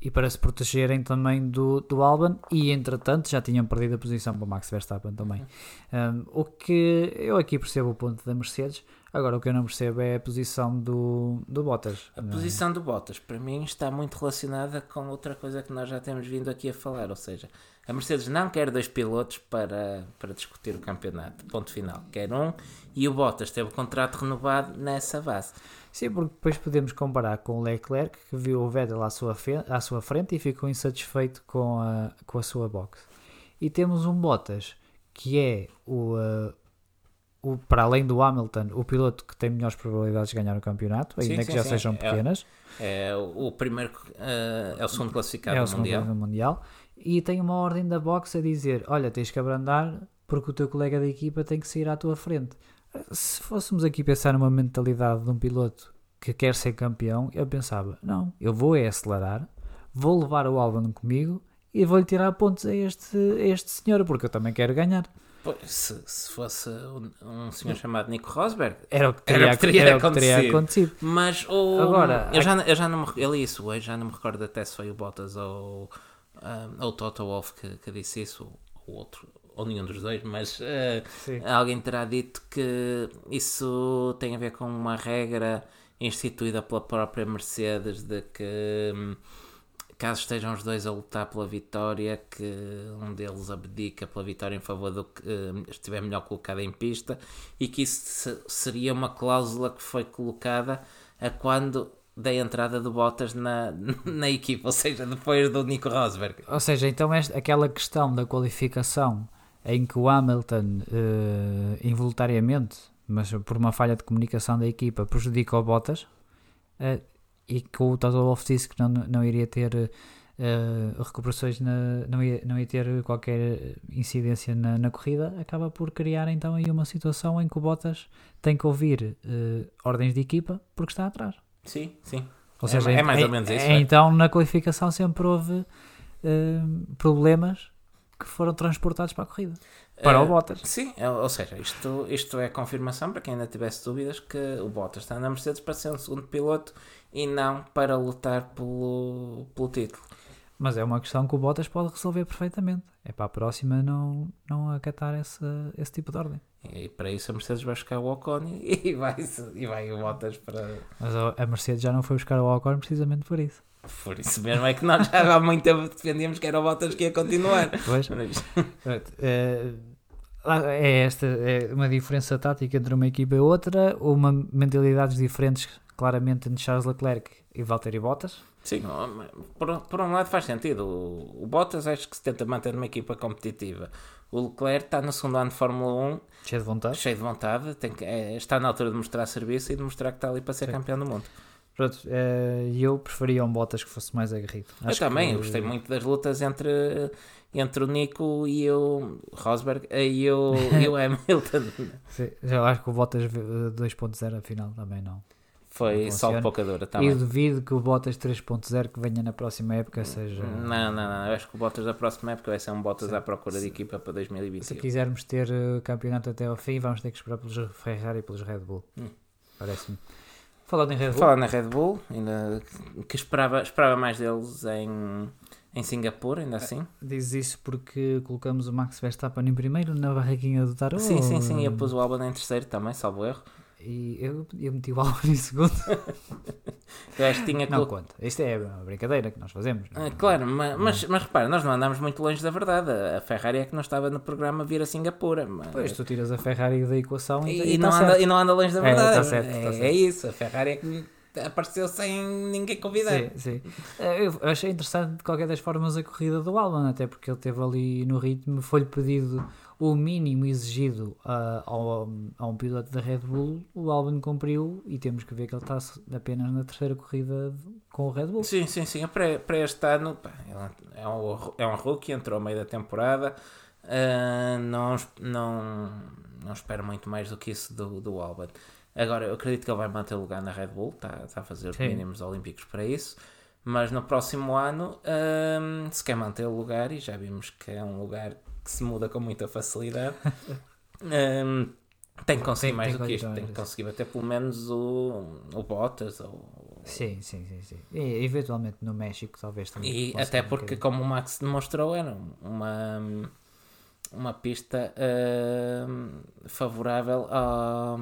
e para se protegerem também do, do Albon. E entretanto já tinham perdido a posição para o Max Verstappen também. Um, o que eu aqui percebo o ponto da Mercedes. Agora o que eu não percebo é a posição do, do Bottas A é? posição do Bottas, para mim, está muito relacionada com outra coisa que nós já temos vindo aqui a falar, ou seja, a Mercedes não quer dois pilotos para, para discutir o campeonato, ponto final, quer um, e o Bottas teve o contrato renovado nessa base. sim, porque depois podemos comparar com o Leclerc que viu o Vettel à sua, à sua frente e ficou insatisfeito com a, com a sua box e temos um Bottas que é o, uh, o para além do Hamilton o piloto que tem melhores probabilidades de ganhar o campeonato ainda sim, que já sim. sejam É- pequenas É o o primeiro, eh, é o segundo classificado é o segundo Mundial. Mundial e tem uma ordem da box a dizer: Olha, tens que abrandar porque o teu colega da equipa tem que sair à tua frente. Se fôssemos aqui pensar numa mentalidade de um piloto que quer ser campeão, eu pensava: Não, eu vou é acelerar, vou levar o Albon comigo e vou-lhe tirar pontos a este, a este senhor porque eu também quero ganhar. Se, se fosse um, um senhor chamado Nico Rosberg, Era o que Era teria, o que teria o que teria acontecido. Mas o. Agora, eu, já, eu já não me. Eu li isso hoje, já não me recordo até se foi o Bottas ou, ah, ou Toto Wolff que, que disse isso, ou outro, ou nenhum dos dois, mas Sim. alguém terá dito que isso tem a ver com uma regra instituída pela própria Mercedes de que. hum, Caso estejam os dois a lutar pela vitória, que um deles abdica pela vitória em favor do que hum, estiver melhor colocado em pista, e que isso se- seria uma cláusula que foi colocada a quando da entrada do Bottas na, na equipa, ou seja, depois do Nico Rosberg. Ou seja, então esta, aquela questão da qualificação em que o Hamilton eh, involuntariamente, mas por uma falha de comunicação da equipa, prejudica o Bottas eh, e que o Toto Wolff disse que não, não iria ter eh, recuperações, na, não, ia, não ia ter qualquer incidência na, na corrida, acaba por criar então aí uma situação em que o Bottas tem que ouvir ordens de equipa porque está atrás. Sim, sim. Ou É seja, é em- mais ou menos isso, é. Então, na qualificação sempre houve eh, problemas que foram transportados para a corrida. Para Eh, o Bottas. Sim, é- ou seja, isto, isto é confirmação para quem ainda tivesse dúvidas que o Bottas está na Mercedes para ser um segundo piloto e não para lutar pelo, pelo título. Mas é uma questão que o Bottas pode resolver perfeitamente. É para a próxima não, não acatar esse, esse tipo de ordem. E para isso a Mercedes vai buscar o Ocon e vai, e vai o Bottas para. Mas a Mercedes já não foi buscar o Ocon precisamente por isso. Por isso mesmo é que nós já há muito tempo defendíamos que era o Bottas que ia continuar. Pois, Mas- é, é esta é uma diferença tática entre uma equipa e outra, uma mentalidades diferentes claramente entre Charles Leclerc e Valtteri Bottas. Sim, por, por um lado faz sentido. O, o Bottas acho que se tenta manter numa equipa competitiva. O Leclerc está no segundo ano de Fórmula 1, Cheio de vontade. cheio de vontade, tem que, é, está na altura de mostrar serviço e de mostrar que está ali para ser Sim. campeão do mundo. Pronto, eh, eu preferia um Bottas que fosse mais aguerrido. eu Acho também, que- eu gostei muito das lutas entre, entre o Nico e o Rosberg e o, e o Hamilton. Sim, já acho que o Bottas eh, 2.0 afinal também não. Foi só dura Eu também. duvido que o Bottas 3.0 que venha na próxima época seja. Não, não, não. Eu acho que o Bottas da próxima época vai ser um Bottas Sim. à procura de equipa para Se 2021. quisermos ter eh, campeonato até ao fim, vamos ter que esperar pelos Ferrari e pelos Red Bull. Hum. Parece-me. Falando em Red Bull, Falar na Red Bull, ainda que esperava, esperava mais deles em, em Singapura, ainda assim. diz isso porque colocamos o Max Verstappen em primeiro na barraquinha do Tarot. Sim, sim, sim. Eu pus o Albon em terceiro também, salvo erro. E eu, eu meti o Albon em segundo. Eu acho que tinha Não colo- conta. Isto é uma brincadeira que nós fazemos. Ah, claro, ma- mas, mas, repara, nós não andámos muito longe da verdade. A Ferrari é que não estava no programa vir a Singapura. mas- Pois, tu tiras a Ferrari da equação e, e, e não tá anda, certo. e não anda longe da É, verdade. tá certo, tá é, certo. é isso, a Ferrari é que apareceu sem ninguém convidar. Sim, sim. Eh, Eu achei interessante de qualquer das formas a corrida do Albon, até porque ele teve ali no ritmo, foi-lhe pedido o mínimo exigido ah, ao, a um piloto da Red Bull, o Albon cumpriu e temos que ver que ele está apenas na terceira corrida de- com o Red Bull. Sim, sim, sim. Para, para este ano, pá, é um, é um rookie, entrou ao meio da temporada. Ah, não, não, não espero muito mais do que isso do, do Albon. Agora, eu acredito que ele vai manter o lugar na Red Bull, está, está a fazer os Sim. mínimos olímpicos para isso. Mas no próximo ano, ah, se quer manter o lugar, e já vimos que é um lugar que se muda com muita facilidade, ah, tem que conseguir Tem- mais tem do que isto. Tem que conseguir até pelo menos o, o Bottas ou, Sim, sim, sim, sim. E eventualmente no México talvez também. E até um porque, bocadinho. como o Max demonstrou, era uma, uma pista hum, favorável ao-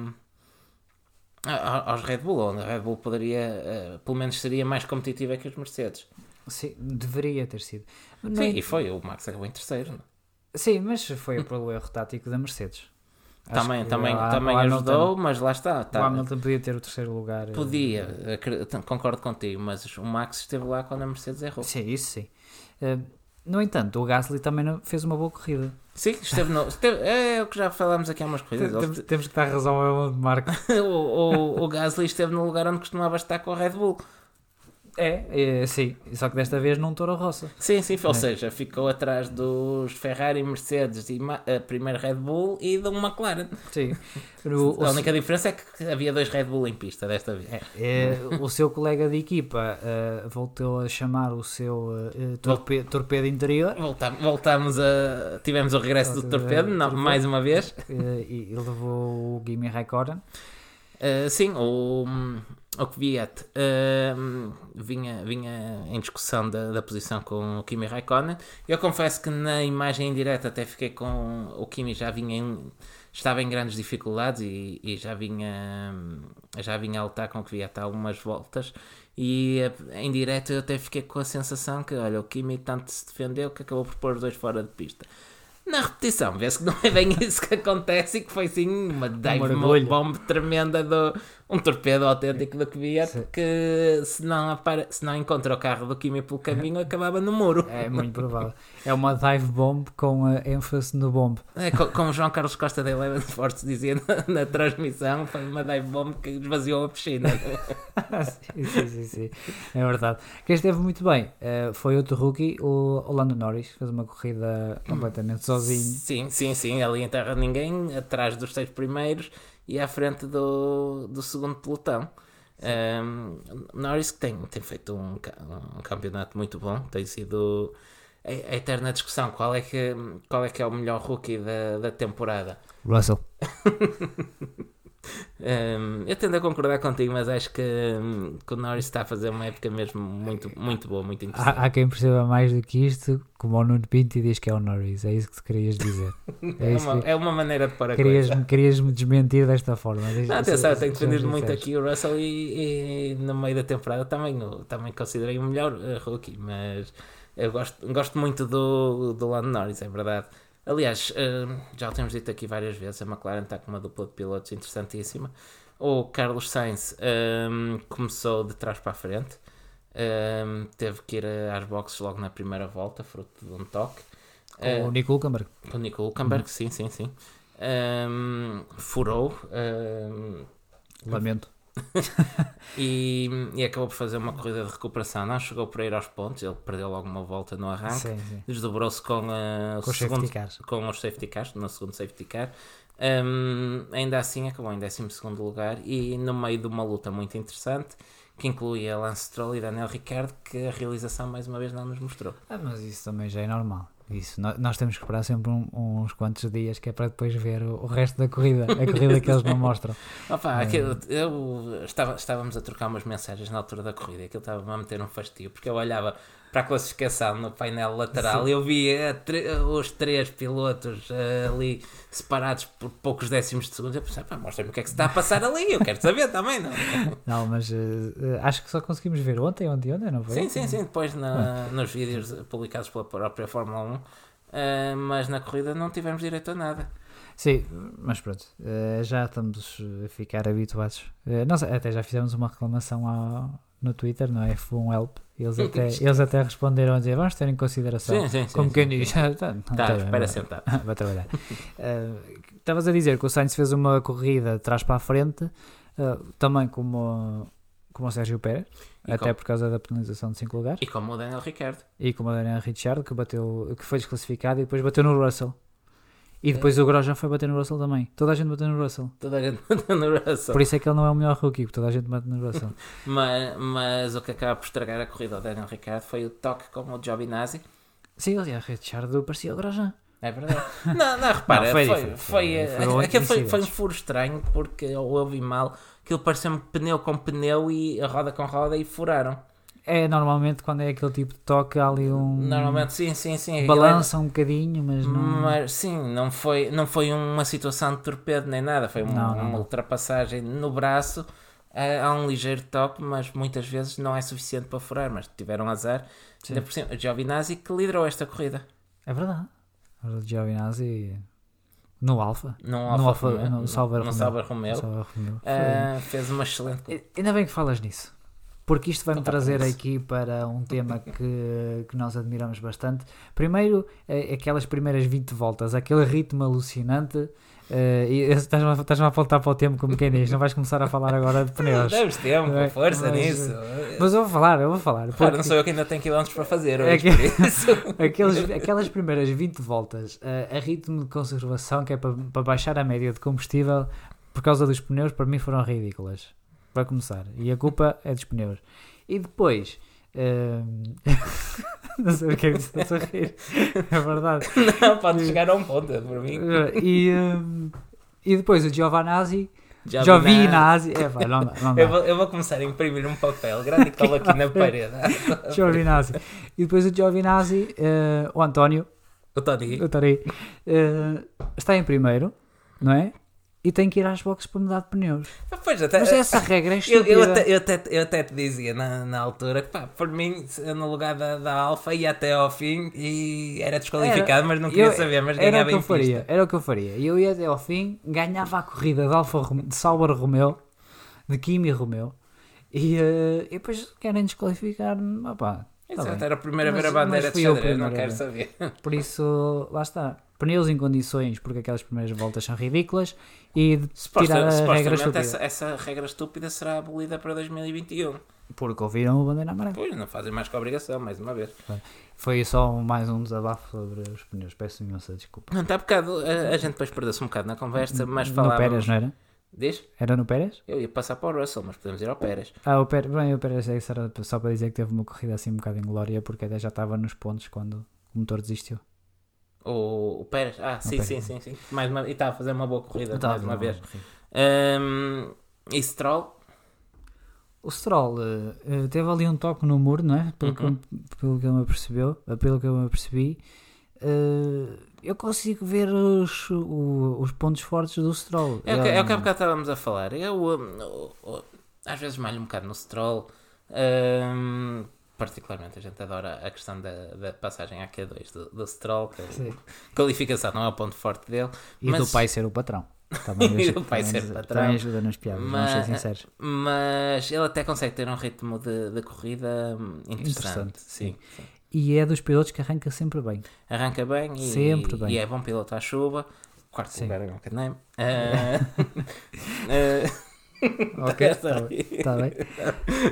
a- aos Red Bull, onde a Red Bull poderia, eh, pelo menos seria mais competitiva que os Mercedes. Sim, deveria ter sido. No Sim, e foi, o Max acabou em terceiro. não é? Sim, mas foi pelo erro tático da Mercedes. Acho Também, também, o- também o Hamilton- ajudou, mas lá está. O tá- Hamilton podia ter o terceiro lugar. eh, podia, acre- concordo contigo, mas o Max esteve lá quando a Mercedes errou. Sim, isso sim. Eh, no entanto, o Gasly também fez uma boa corrida. Sim, esteve no. esteve- é o que já falámos aqui há umas coisas. Ele Temos, temos que dar razão ao de Marco. o, o, o Gasly esteve no lugar onde costumava estar com a Red Bull. É, é, sim. Só que desta vez não Toro Rossa. Sim, sim, ou É. seja, ficou atrás dos Ferrari, Mercedes e primeira Red Bull e do McLaren. Sim. A única diferença é que havia dois Red Bull em pista desta vez. É, é, o seu colega de equipa eh, voltou a chamar o seu eh, torpe- torpedo interior Voltámos, voltámos a. Tivemos o regresso do torpedo, não, torpedo. mais uma vez. eh, e, e levou o Kimi Raikkonen. Uh, sim, o, o Kvyat uh, vinha, vinha em discussão da, da posição com o Kimi Raikkonen. Eu confesso que na imagem em direto até fiquei com. O Kimi já vinha em, estava em grandes dificuldades e, e já vinha já vinha a lutar com o Kvyat há algumas voltas. E eh, em direto eu até fiquei com a sensação que, olha, o Kimi tanto se defendeu que acabou por pôr os dois fora de pista. Na repetição, vê-se que não é bem isso que acontece e que foi sim uma dive bomb tremenda do um torpedo autêntico do Kvyat Sim. que se não, apare, se não encontra o carro do Kimi pelo caminho acabava no muro. É muito provável. É uma dive bomb com a ênfase no bomb. É, co- como João Carlos Costa da Eleven Sports dizia na, na transmissão, foi uma dive bomb que esvaziou a piscina. sim, sim, sim, sim. É verdade. Quem esteve muito bem eh, foi outro rookie, o o Lando Norris. Fez uma corrida completamente sozinho. Sim, sim, sim, ali em terra ninguém, atrás dos seis primeiros e à frente do, do segundo pelotão. Um, Norris que tem, tem feito um, um campeonato muito bom, tem sido a, a eterna discussão qual é que, qual é, que é o melhor rookie da, da temporada. Russell. Um, eu tendo a concordar contigo, mas acho que, um, que o Norris está a fazer uma época mesmo muito, muito boa, muito interessante. Há, há quem perceba mais do que isto, como o Nuno Pinto e diz que é o Norris. É isso que tu querias dizer. É, isso uma, que- é uma maneira de pôr a Querias, coisa. querias-me desmentir desta forma. Não, atenção, tenho defendido muito disseste. aqui o Russell e, e no meio da temporada também, também considerei o melhor eh, rookie, mas eu gosto, gosto muito do, do Lando Norris, é verdade. Aliás, eh, já o temos dito aqui várias vezes, a McLaren está com uma dupla de pilotos interessantíssima. O Carlos Sainz eh, começou de trás para a frente, eh, teve que ir às boxes logo na primeira volta, fruto de um toque. Com o Nico Hulkenberg. com o Nico Hulkenberg, sim, sim, sim. Um, furou. um, Lamento. e, e acabou por fazer uma corrida de recuperação. Não chegou por ir aos pontos, ele perdeu logo uma volta no arranque. Desdobrou-se com, uh, Com segundo, safety cars. com os safety cars, no segundo safety car. Um, ainda assim acabou em 12 lugar e no meio de uma luta muito interessante que incluía Lance Stroll e Daniel Ricciardo que a realização mais uma vez não nos mostrou. Ah, mas isso também já é normal. Isso, nó- nós temos que esperar sempre um- uns quantos dias que é para depois ver o, o resto da corrida, a corrida que eles não mostram. Opa, É. aquilo- eu estava, estávamos a trocar umas mensagens na altura da corrida e aquilo estava a meter um fastio porque eu olhava para a classificação no painel lateral e eu via tre- os três pilotos eh, ali separados por poucos décimos de segundo. Eu pensei, mostra-me o que é que se está a passar ali, eu quero saber também, não? Não, mas eh, eh, acho que só conseguimos ver ontem, ontem, ontem, não foi? Sim, sim, sim. Depois na- nos vídeos publicados pela própria Fórmula 1, eh, mas na corrida não tivemos direito a nada. Sim, mas pronto, eh, já estamos a ficar habituados. Eh, nós até já fizemos uma reclamação ao- no Twitter, no F1 Help. Eles até, eles até responderam a dizer vamos ter em consideração. Sim, sim, sim. Como quem diz, "Ah, tá, Tá, espera sentado. vai trabalhar. Eh, Estavas a dizer que o Sainz fez uma corrida de trás para a frente, eh, também como, como o Sérgio Pérez, E até como- por causa da penalização de 5 lugares, E como o Daniel Ricciardo. e como o Daniel Ricciardo, que, bateu, que foi desclassificado e depois bateu no Russell. E depois o Grosjean foi bater no Russell também. Toda a gente bateu no Russell. Toda a gente no Russell. Por isso é que ele não é o melhor rookie, porque toda a gente bate no Russell. Mas, mas o que acaba por estragar a corrida ao Daniel Ricciardo foi o toque com o Giovinazzi. Sim, aliás, Ricciardo parecia o Grosjean. É verdade. Não, não, repara, Não, foi, foi foi, foi, Foi- eh, foi, foi um furo estranho porque eu ouvi mal. Aquilo pareceu-me pneu com pneu e a roda com roda e furaram. É normalmente quando é aquele tipo de toque, há ali um. Normalmente, sim, sim, sim. aquilo Balança um bocadinho, mas não. Mas sim, não foi, não foi uma situação de torpedo nem nada. Foi um- Não, uma ultrapassagem no braço. eh, Há um ligeiro toque, mas muitas vezes não é suficiente para furar. Mas tiveram azar. Sim. Ainda por cima, Giovinazzi que liderou esta corrida. É verdade. O Giovinazzi no Alfa. No Alfa Alfa- Romeo, no Sauber no Romeo. Sauber Romeo. Só Romeo. Foi- Ah, fez uma excelente. Ainda bem que falas nisso. Porque isto vai-me trazer aqui para um tema que, que nós admiramos bastante. Primeiro, é aquelas primeiras 20 voltas, aquele ritmo alucinante. e estás-me a, estás-me a apontar para o tempo, como quem diz, não vais começar a falar agora de pneus. Deves tempo, É, força mas- nisso. Mas eu vou falar, eu vou falar. Claro, porque não sou eu que ainda tenho quilómetros para fazer É hoje, aqueles, aquelas primeiras 20 voltas eh, a ritmo de conservação, que é para, para baixar a média de combustível, por causa dos pneus, para mim foram ridículas. Para começar. E a culpa é dos pneus. E depois. eh, não sei o que é que estás a rir. É verdade. Não, pode chegar a um ponto, é por mim. E, eh, e depois o Giovanazzi. Já Giovinazzi. É, pá, não dá. Não dá. Eu vou, eu vou começar a imprimir um papel grande e colo aqui na parede. Giovinazzi. E depois o Giovinazzi, eh, o António, O Tony. o eh, está em primeiro, não é? E tem que ir às boxes para mudar de pneus. Pois, até, Mas essa regra é eu, estúpida. eu, até, eu, até, eu até te dizia na, na altura que, pá, por mim, eu no lugar da, da Alfa ia até ao fim e era desqualificado, mas não queria Eu- saber, mas era o ganhava que eu faria, pista. era o que eu faria. Eu ia até ao fim, ganhava a corrida de, Alfa, de Sauber Romeo, de Kimi Romeo, e, eh, e depois querem desqualificar-me. Opá, tá Exato, bem. era a primeira Mas- ver a bandeira de eu xadrez, não quero saber. Por isso, lá está. Pneus em condições, porque aquelas primeiras voltas são ridículas, e Suposta- tirar a regra estúpida. essa, essa regra estúpida será abolida para 2021. Porque ouviram o bandeira amarela. Pois, não fazem mais que a obrigação, mais uma vez. Foi só mais um desabafo sobre os pneus. Peço imensa desculpa. Não, está bocado, a, a gente depois perdeu-se um bocado na conversa, mas no falávamos... Pérez, não era? Diz? Era no Pérez? Eu ia passar para o Russell, mas podemos ir ao Pérez. Ah, o Pérez, bem, o Pérez é isso era só para dizer que teve uma corrida assim um bocado em glória, porque até já estava nos pontos quando o motor desistiu. O, o Pérez, ah, sim, sim, sim, sim. Mais uma, e está a fazer uma boa corrida, Estava mais uma bom, vez. Ahm, e Stroll, O Stroll eh, teve ali um toque no muro, não é? Pelo, Uhum. que, pelo que eu me percebeu, eh, pelo que eu me percebi. Eh, eu consigo ver os, o- os pontos fortes do Stroll. é o que, é o que há bocado estávamos a falar. Eu hum, o- o- às vezes malho um bocado no Stroll. ahm, particularmente a gente adora a questão da, da passagem à Q2 do, do Stroll. qualificação não é o ponto forte dele. E mas- do pai ser o patrão. Também, E do pai ser também- patrão. Também ajuda nas piadas, vamos ser Mas- sinceros. Mas ele até consegue ter um ritmo de, de corrida interessante. Interessante, sim. sim. E é dos pilotos que arranca sempre bem. Arranca bem e, Sempre bem. e é bom piloto à chuva. Quarto Sim. lugar é. Ah, ah, Ok, Está está bem. Tá bem.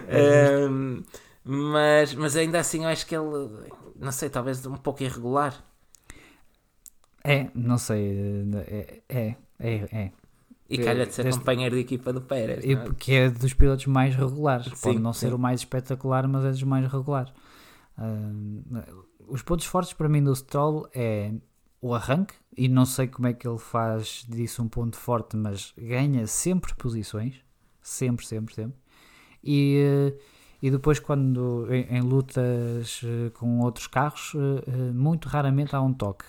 Ahm, mas, mas ainda assim eu acho que ele, não sei, talvez um pouco irregular. É, não sei. É, é, é. é. E calha de ser deste- companheiro de equipa do Pérez. E não é? porque é dos pilotos mais regulares. Pode Sim, não ser sim. o mais espetacular, mas é dos mais regulares. Ah, os pontos fortes para mim do Stroll é o arranque, e não sei como é que ele faz disso um ponto forte, mas ganha sempre posições. Sempre, sempre, sempre. E, eh, e depois, quando em, em lutas eh, com outros carros, eh, eh, muito raramente há um toque.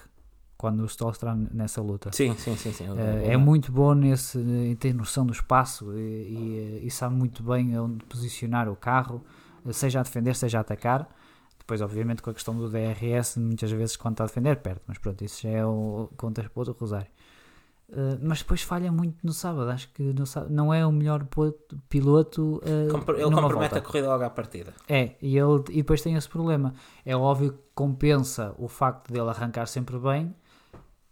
Quando o Stroll está nessa luta. Sim, sim, sim. sim. Eh, é muito bom nesse, em ter noção do espaço e, e, e sabe muito bem onde posicionar o carro, seja a defender, seja a atacar. Depois, obviamente, com a questão do DRS, muitas vezes quando está a defender, perde, mas pronto, isso já é o contas para outro rosário. Eh, mas depois falha muito no sábado, acho que no sábado não é o melhor piloto. eh, Compr- Ele compromete volta. a corrida logo à partida. É, e, ele, e depois tem esse problema. É óbvio que compensa o facto dele arrancar sempre bem,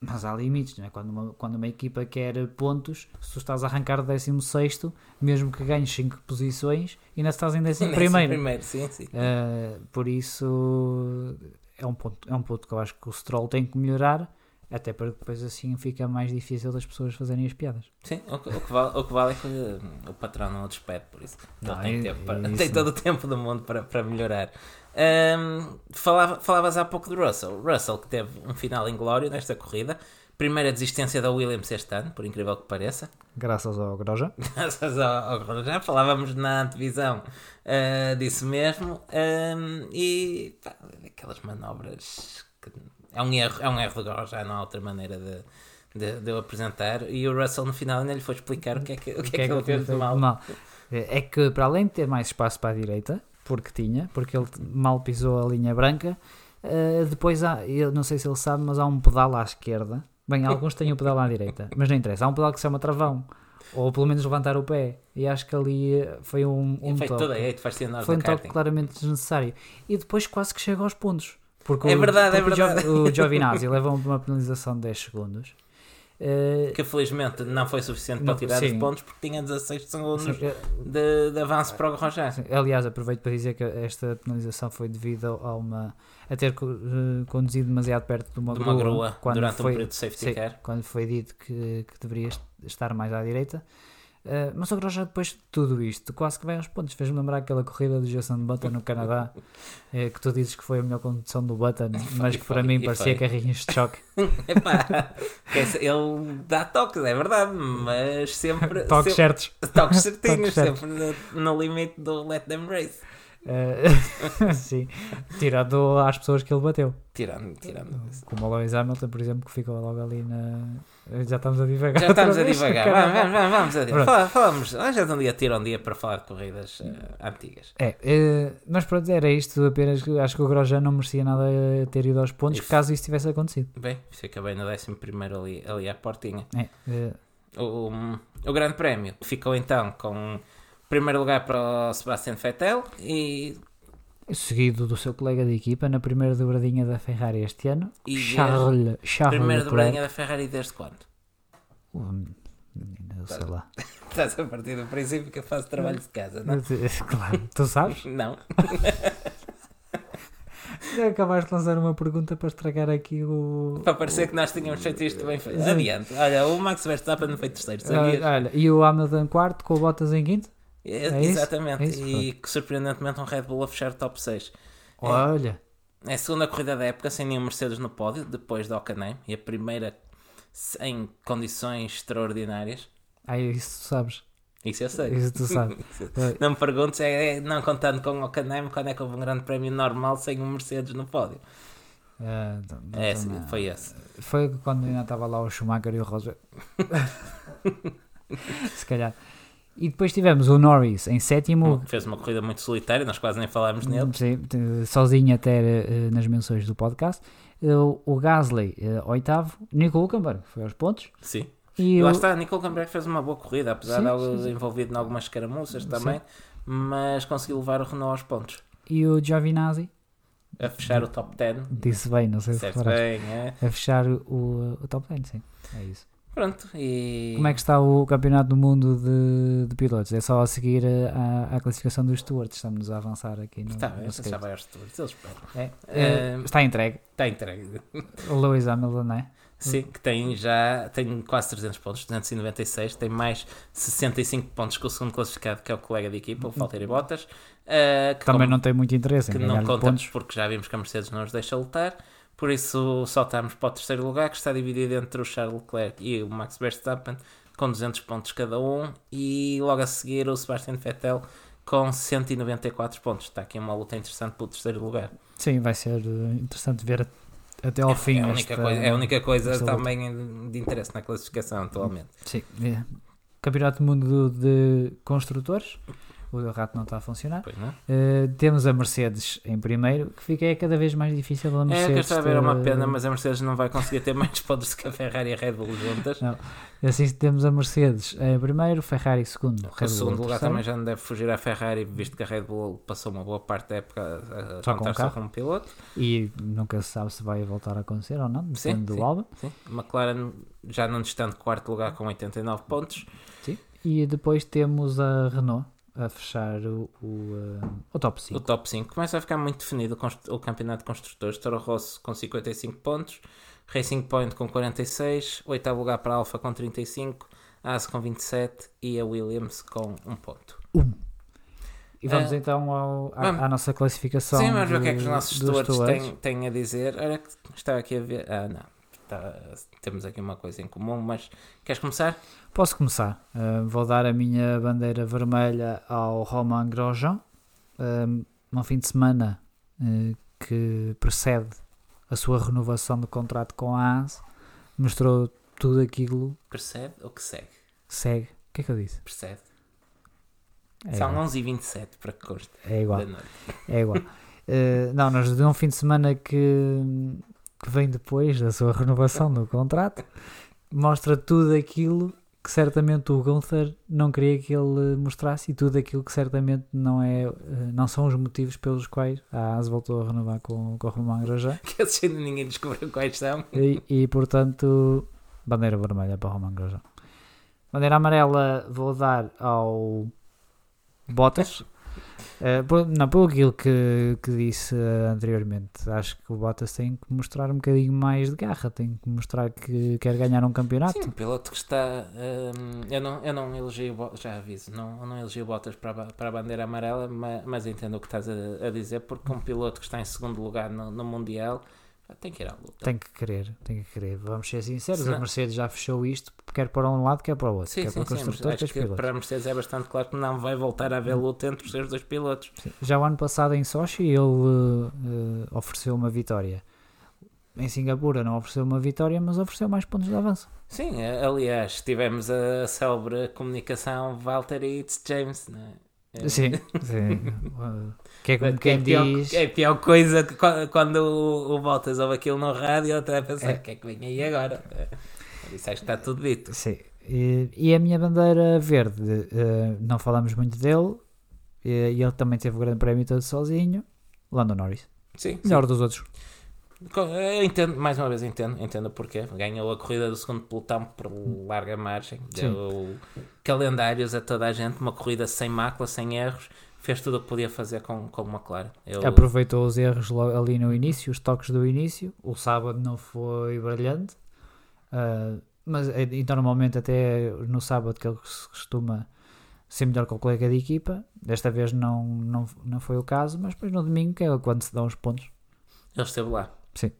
mas há limites, não é? Quando uma, quando uma equipa quer pontos, se tu estás a arrancar de 16, mesmo que ganhes 5 posições, ainda estás em 11 primeiro. primeiro, sim, sim. Uh, por isso é um, ponto, é um ponto que eu acho que o Stroll tem que melhorar, até para depois assim fica mais difícil das pessoas fazerem as piadas. Sim, o que, o que vale, o que vale é que hum, o patrão não o despede, por isso. Não, tem, é- tempo para- é isso tem todo o tempo do mundo para, para melhorar. Hum, falava, falavas há pouco do Russell. Russell que teve um final inglório nesta corrida. Primeira desistência da Williams este ano, por incrível que pareça. Graças ao Groja. Graças ao, ao- já falávamos na antevisão ah, disso mesmo. Hum, e pá, aquelas manobras que é um erro, é um erro de já não há outra maneira de, de, de o apresentar. E o Russell no final ainda lhe foi explicar o que é que, o que, é que ele fez de mal. É que para além de ter mais espaço para a direita, porque tinha, porque ele mal pisou a linha branca, eh, depois há, eu não sei se ele sabe, mas há um pedal à esquerda. Bem, alguns têm o pedal à direita, mas não interessa. Há um pedal que se chama travão, ou pelo menos levantar o pé. E acho que ali eh, foi um, um toque. toda andar Foi um toque claramente desnecessário. E depois quase que chega aos pontos. Porque É o- verdade, é porque o Jo- verdade. O Giovinazzi leva uma penalização de 10 segundos. Eh, Que felizmente não foi suficiente Não, para tirar sim. os pontos porque tinha 16 segundos eh, de, de avanço para o Grosjean. Sim, Aliás, aproveito para dizer que esta penalização foi devido a uma a ter eh, conduzido demasiado perto de uma, De uma grua quando durante foi, um período de safety sim, car. quando foi dito que, que estar mais à direita. Eh, mas o Grosjean depois de tudo isto quase que vai aos pontos. Fez-me lembrar aquela corrida do Jason Button no Canadá eh, que tu dizes que foi a melhor condução do Button, mas que para mim parecia carrinhos de choque. Epá, ele dá toques, é verdade, mas sempre. Toques certos. toques certinhos, Toques certos. sempre no, no limite do let them race. Eh, sim, tirando às pessoas que ele bateu. Tirando, tirando isso. Como o Lewis Hamilton, por exemplo, que ficou logo ali na. Já estamos a divagar. Já estamos a divagar. Vamos, vamos, vamos adiante. Pronto. Fala- Falamos, é de um dia um dia para falar de corridas eh, antigas. É, eh, mas pronto, era isto apenas. Acho que o Grosjean não merecia nada ter ido aos pontos Isso. caso isso tivesse acontecido. Bem, fica bem no 11 ali, ali à portinha. É, eh, O, o Grande Prémio ficou então com primeiro lugar para o Sebastian Vettel e, seguido do seu colega de equipa na primeira dobradinha da Ferrari este ano, e Charles, Charles primeira dobradinha da Ferrari desde quando? Menina, eu sei lá. Estás a partir do princípio que eu faço trabalho de casa, não? claro, tu sabes? Não. Acabaste de lançar uma pergunta para estragar aqui o. Para parecer que nós tínhamos feito isto bem feito. Adiante. Olha, o Max Verstappen não foi terceiro, Ah, sabias? olha, e o Hamilton quarto com o Bottas em quinto? É, é isso? exatamente. É isso, e que surpreendentemente um Red Bull a fechar o top 6. É. Olha, É a segunda corrida da época sem nenhum Mercedes no pódio, depois da Hockenheim, e a primeira em condições extraordinárias. ah, isso tu sabes. Isso eu sei. Isso tu sabes. Não me perguntes, é, é não contando com o Hockenheim, quando é que houve um grande prémio normal sem um Mercedes no pódio. ah, então- É, então sim, foi esse. Foi quando ainda estava lá o Schumacher e o Rosberg. Se calhar. E depois tivemos o Norris em sétimo, Fez uma corrida muito solitária, nós quase nem falámos nele. sim, sozinho até eh, nas menções do podcast. Eh, O, o Gasly, eh, oitavo. Nico Hulkenberg foi aos pontos. Sim. E E o, lá está, Nicole Camberg fez uma boa corrida, apesar Sim, de algo sim, envolvido em algumas escaramuças também, mas conseguiu levar o Renault aos pontos. e o Giovinazzi, A fechar o top 10. disse bem, não sei se reparaste. bem, é. A fechar o, o top 10, sim. É isso. Pronto, e. Como é que está o campeonato do mundo de, de pilotos? É só a seguir à, classificação dos stewards. Estamos a avançar aqui no, Está no já vai aos stewards, eles. É, eh, está entregue. Está entregue. O Lewis Hamilton, não é? Sim, que tem já tem quase 300 pontos, 296, tem mais 65 pontos que o segundo classificado, que é o colega de equipa, o Valtteri Bottas, eh, que Também como- não tem muito interesse que em não ganhar conta pontos. porque já vimos que a Mercedes não os deixa lutar. Por isso saltamos para o terceiro lugar, que está dividido entre o Charles Leclerc e o Max Verstappen, com 200 pontos cada um. E logo a seguir o Sebastian Vettel com 194 pontos. Está aqui uma luta interessante pelo terceiro lugar. Sim, vai ser eh, interessante ver até ao fim. é, a única esta- coisa, é a única coisa esta luta. também de interesse na classificação atualmente. Sim. é. Campeonato do Mundo de Construtores. O rato não está a funcionar. Não? Eh, temos a Mercedes em primeiro, que fica é cada vez mais difícil a É, Mercedes. que está a ver, é uma pena, mas a Mercedes não vai conseguir ter mais pontos que a Ferrari e a Red Bull juntas. Assim temos a Mercedes em primeiro, Ferrari segundo. Red O segundo em lugar também já não deve fugir à Ferrari, visto que a Red Bull passou uma boa parte da época a, Só com contar um só como piloto. E nunca se sabe se vai voltar a acontecer ou não, depende Sim, do sim. álbum. Sim. McLaren já num distante quarto lugar com 89 pontos. E depois temos a Renault a fechar o, o, eh, o top 5. O top 5 começa a ficar muito definido o, o campeonato de construtores. Toro Rosso com 55 pontos, Racing Point com 46, oitavo lugar para a Alfa com 35, a Haas com 27 e a Williams com 1 ponto. E vamos Eh, então ao- à, vamos. à nossa classificação. Sim, vamos ver o que é que os nossos stewards. têm, têm a dizer. Olha que estava aqui a ver. Ah, não. Está- temos aqui uma coisa em comum, mas queres começar? Posso começar. Uh, vou dar a minha bandeira vermelha ao Romain Grosjean. Um, um fim de semana uh, que precede a sua renovação de contrato com a AS. Mostrou tudo aquilo Percebe ou que segue? segue. O que é que eu disse? Percebe? É São igual. 11h27 para que conste. É igual. É igual. Uh, não, nós de um fim de semana que, que vem depois da sua renovação do contrato, mostra tudo aquilo que certamente o Gunther não queria que ele mostrasse e tudo aquilo que certamente não, é, uh, não são os motivos pelos quais a AS voltou a renovar com, com o Romain Grosjean Que assim ainda ninguém descobriu quais são. e, e portanto bandeira vermelha para o Romain Grosjean. Bandeira amarela vou dar ao Bottas. Eh, por- não, pelo aquilo que, que disse eh, anteriormente, acho que o Bottas tem que mostrar um bocadinho mais de garra, tem que mostrar que quer ganhar um campeonato. Sim, um piloto que está. hum, eu, não, eu não elogio, já aviso, não, não elogio Bottas para, a para a bandeira amarela, mas, mas entendo o que estás a, a dizer, porque um piloto que está em segundo lugar no, no Mundial tem que ir à luta. Tem que querer, tem que querer. Vamos ser sinceros, Senão- a Mercedes já fechou isto, quer para um lado, quer para o outro, Sim, quer sim, para sim. Acho que pilotos. para a Mercedes é bastante claro que não vai voltar a haver luta entre os seus dois pilotos. Sim. Já o ano passado em Sochi ele eh, eh, ofereceu uma vitória. Em Singapura não ofereceu uma vitória, mas ofereceu mais pontos de avanço. Sim, aliás, tivemos a célebre comunicação Valtteri e James, não é? É- Sim, sim. Que é como Que quem é, a pior, diz. é pior coisa que qua- quando o, o Bottas ouve aquilo no rádio, ele está a pensar: É. o que é que vem aí agora? É. Isso acho que está tudo dito. Sim. E, e a minha bandeira verde, eh, não falamos muito dele, e, e ele também teve o grande prémio todo sozinho. Lando Norris. Sim, sim. Melhor dos outros. Eu entendo, mais uma vez entendo, entendo porquê. Ganhou a corrida do segundo pelotão por larga margem. Sim. Deu calendários a toda a gente, uma corrida sem mácula, sem erros. Fez tudo o que podia fazer com, com o McLaren. Eu, Aproveitou os erros ali no início, os toques do início. O sábado não foi brilhante, ah, mas eh, então normalmente até no sábado que ele se costuma ser melhor que o colega de equipa. Desta vez não, não, não foi o caso, mas depois no domingo, que é quando se dão os pontos. ele esteve lá. Sim.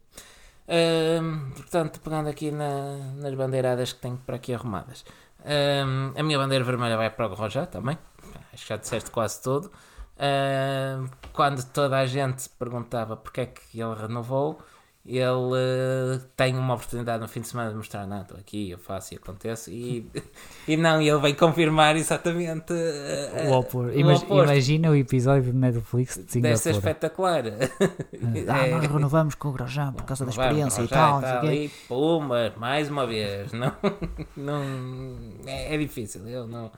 Ahm, portanto, pegando aqui na- nas bandeiradas que tenho por aqui arrumadas. Ahm, a minha bandeira vermelha vai para o Roja também. Acho que já disseste quase tudo. Ahm, quando toda a gente perguntava porque é que ele renovou, ele eh, tem uma oportunidade no fim de semana de mostrar, não, estou aqui, eu faço e acontece, e, e não, ele vem confirmar exatamente eh, O opor- Imag-. Imagina o episódio de Netflix de Deve ser espetacular. Ah, É. nós renovamos com o Grosjean por causa da experiência e tal. o quê. E pumba, mais uma vez. Não, não, é, é difícil, eu não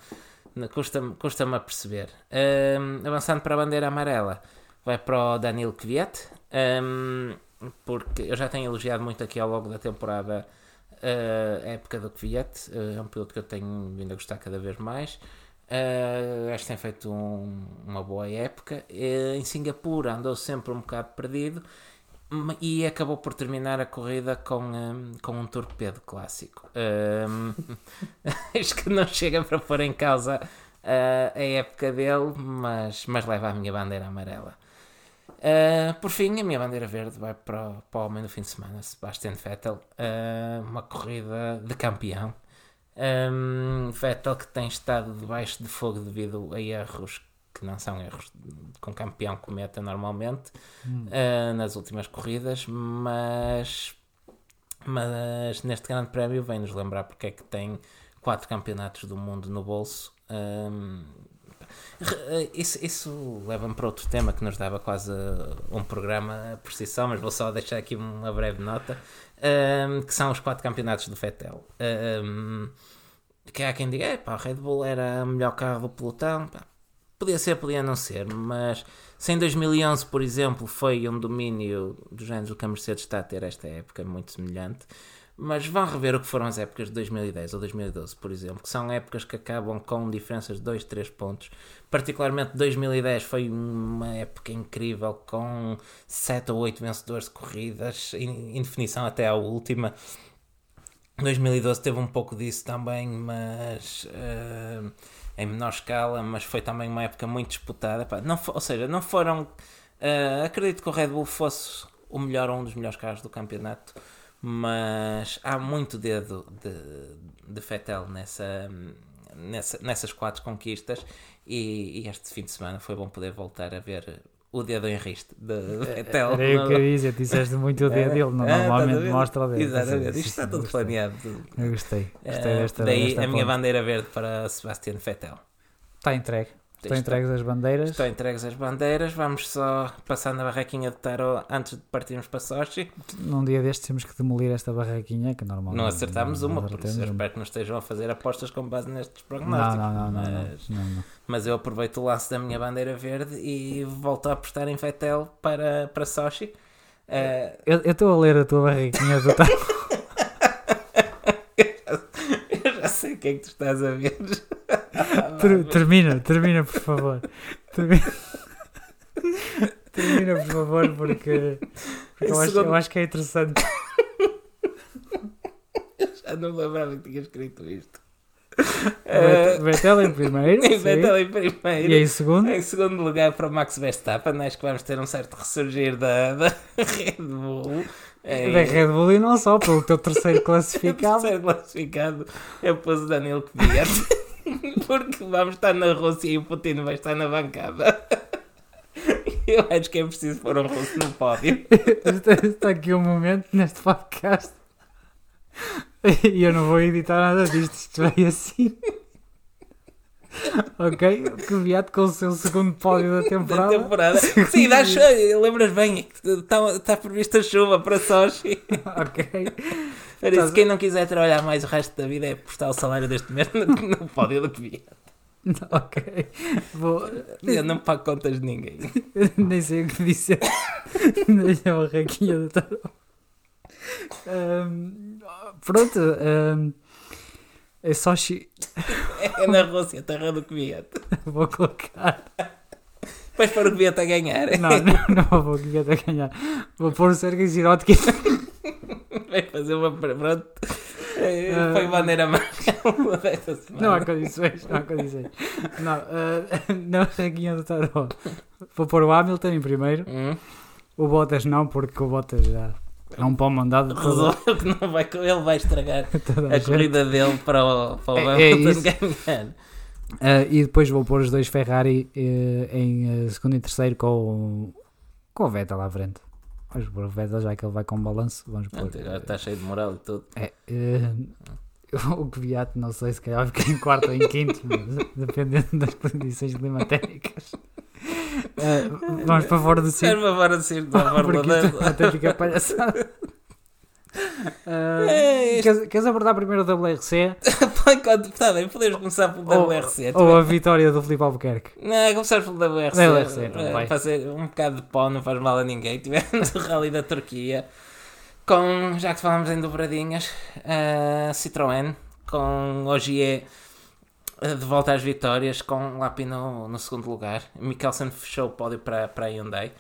custa-me custa a perceber. Ahm, avançando para a bandeira amarela, vai para o Danilo Kvyat, ahm, porque eu já tenho elogiado muito aqui ao longo da temporada uh, a época do Kvyat, uh, é um piloto que eu tenho vindo a gostar cada vez mais. Uh, acho que tem feito um, uma boa época. Uh, em Singapura andou sempre um bocado perdido e acabou por terminar a corrida com, um, com um torpedo clássico. Um, acho que não chega para pôr em causa uh, a época dele, mas, mas leva a minha bandeira amarela. Uh, por fim, a minha bandeira verde vai para, o, para o homem do fim de semana, Sebastian Vettel. Uh, uma corrida de campeão. Um, Vettel que tem estado debaixo de fogo devido a erros que não são erros que um campeão cometa normalmente hum. uh, nas últimas corridas, mas, mas neste grande prémio vem-nos lembrar porque é que tem quatro campeonatos do mundo no bolso. Um, isso, isso leva-me para outro tema que nos dava quase um programa por si só, mas vou só deixar aqui uma breve nota, um, que são os quatro campeonatos do Fettel. Um, que há quem diga, pá, o Red Bull era o melhor carro do pelotão. Pá, Podia ser, podia não ser, mas se em 2011, por exemplo, foi um domínio do género que a Mercedes está a ter esta época muito semelhante, mas vão rever o que foram as épocas de 2010 ou 2012, por exemplo, que são épocas que acabam com diferenças de 2, 3 pontos. Particularmente 2010 foi uma época incrível, com 7 ou 8 vencedores de corridas, em, definição até à última. 2012 teve um pouco disso também, mas. Uh, em menor escala, mas foi também uma época muito disputada. Pá, não, ou seja, não foram. Uh, acredito que o Red Bull fosse o melhor ou um dos melhores carros do campeonato, mas há muito dedo de, de Fettel nessa, nessa, nessas quatro conquistas. E, e, este fim de semana foi bom poder voltar a ver o dedo em riste de Vettel. Era o que eu ia dizer, disseste muito o dedo, ele normalmente mostra o dedo. Exatamente, isto está tudo planeado. Eu gostei, gostei uh, desta Daí a minha bandeira verde para Sebastian Vettel. Está entregue. Estão entregues as bandeiras. Estão entregues as bandeiras. Vamos só passar na barraquinha de Taro antes de partirmos para Sochi. Num dia destes temos que demolir esta barraquinha, que normalmente. Não acertámos uma, por isso eu espero que não estejam a fazer apostas com base nestes prognósticos. Não, não, não, mas, não, não, mas eu aproveito o laço da minha bandeira verde e volto a apostar em Vettel para, para Sochi. Uh... Eu estou a ler a tua barraquinha do Taro. eu já sei o que é que tu estás a ver. Ter, termina, termina, por favor. Termina, termina por favor, porque, porque eu, acho, eu acho que é interessante. Já não lembrava que tinha escrito isto. Vettel em primeiro. Vettel em primeiro. E em segundo? Em segundo lugar para Max Verstappen. Acho que vamos ter um certo ressurgir da, da Red Bull. É, da Red Bull e não só, pelo teu terceiro classificado. terceiro classificado eu pus o Daniel Kvyat. Porque vamos estar na Rússia e o Putin vai estar na bancada. Eu acho que é preciso pôr um russo no pódio. Está aqui um momento neste podcast e eu não vou editar nada disto. Isto vai assim. ok? Que viado com o seu segundo pódio da temporada. Da temporada. Sim, dá chuva. Lembras bem, está, está prevista chuva para Sochi. ok. Por isso, quem não quiser trabalhar mais o resto da vida é postar o salário deste mês no, no pódio do que vier. Ok. Vou... Eu não pago contas de ninguém. Nem sei o que disse. Deixa a barraquinha do tarot. Um, pronto. Um, é Sochi. É na Rússia, terra do Kvyat. Vou colocar. Vais para o Kvyat a ganhar. Não, não, não vou o Kvyat a ganhar. Vou pôr o Sergei Sirotkin. Vai fazer uma. Pronto. Uh, Foi maneira amarela desta semana. Não há condições, não há condições. Não, uh, não raguinha do tarot. Vou pôr o Hamilton em primeiro. Hum. O Bottas não, porque o Bottas já é um pão mandado. Resolve que não vai, ele vai estragar a, a corrida dele para o, para o é, Hamilton é ganhar. Uh, e depois vou pôr os dois Ferrari uh, em uh, segundo e terceiro com, com o Vettel à frente. Pôr o Vettel, já que ele vai com balanço, vamos pôr. Agora está cheio de moral e tudo. É, uh, o Kvyat, não sei se calhar fica em quarto ou em quinto, dependendo das condições climatéricas. Uh, vamos para fora do circo. Vamos para fora do circo, para fora do circo. Até fica palhaçada. Uh, é, queres, queres, abordar primeiro o WRC? Está bem, podemos começar pelo ou, WRC. Ou a vitória do Filipe Albuquerque? Não, começar pelo WRC. WRC é, fazer um bocado de pó, não faz mal a ninguém. Tivemos o Rally da Turquia. Com, já que falamos em dobradinhas, a Citroën, com hoje é de volta às vitórias, com Lapi no, no segundo lugar. Mikkelsen fechou o pódio para, para a Hyundai.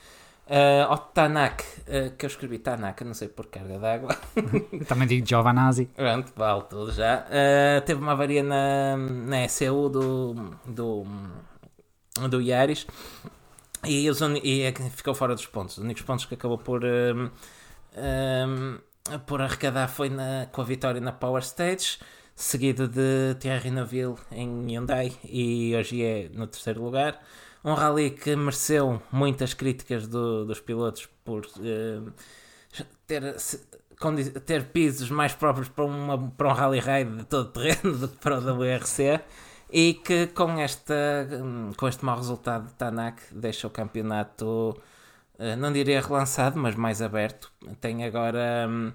Uh, Tanak, uh, que eu escrevi Tanak, não sei por carga d'água. Também digo Giovanazzi. Pronto, vale tudo já. Uh, teve uma avaria na, na ECU do, do, do Yaris e, os, e é ficou fora dos pontos. Os únicos pontos que acabou por, um, um, por arrecadar foi na, com a vitória na Power Stage, seguido de Thierry Neuville em Hyundai e hoje é no terceiro lugar. Um rally que mereceu muitas críticas do, dos pilotos por uh, ter, ter pisos mais próprios para, uma, para um rally raid de todo terreno do que para o WRC e que com, esta, com este mau resultado de Tanak deixa o campeonato, uh, não diria relançado, mas mais aberto. Tem agora um,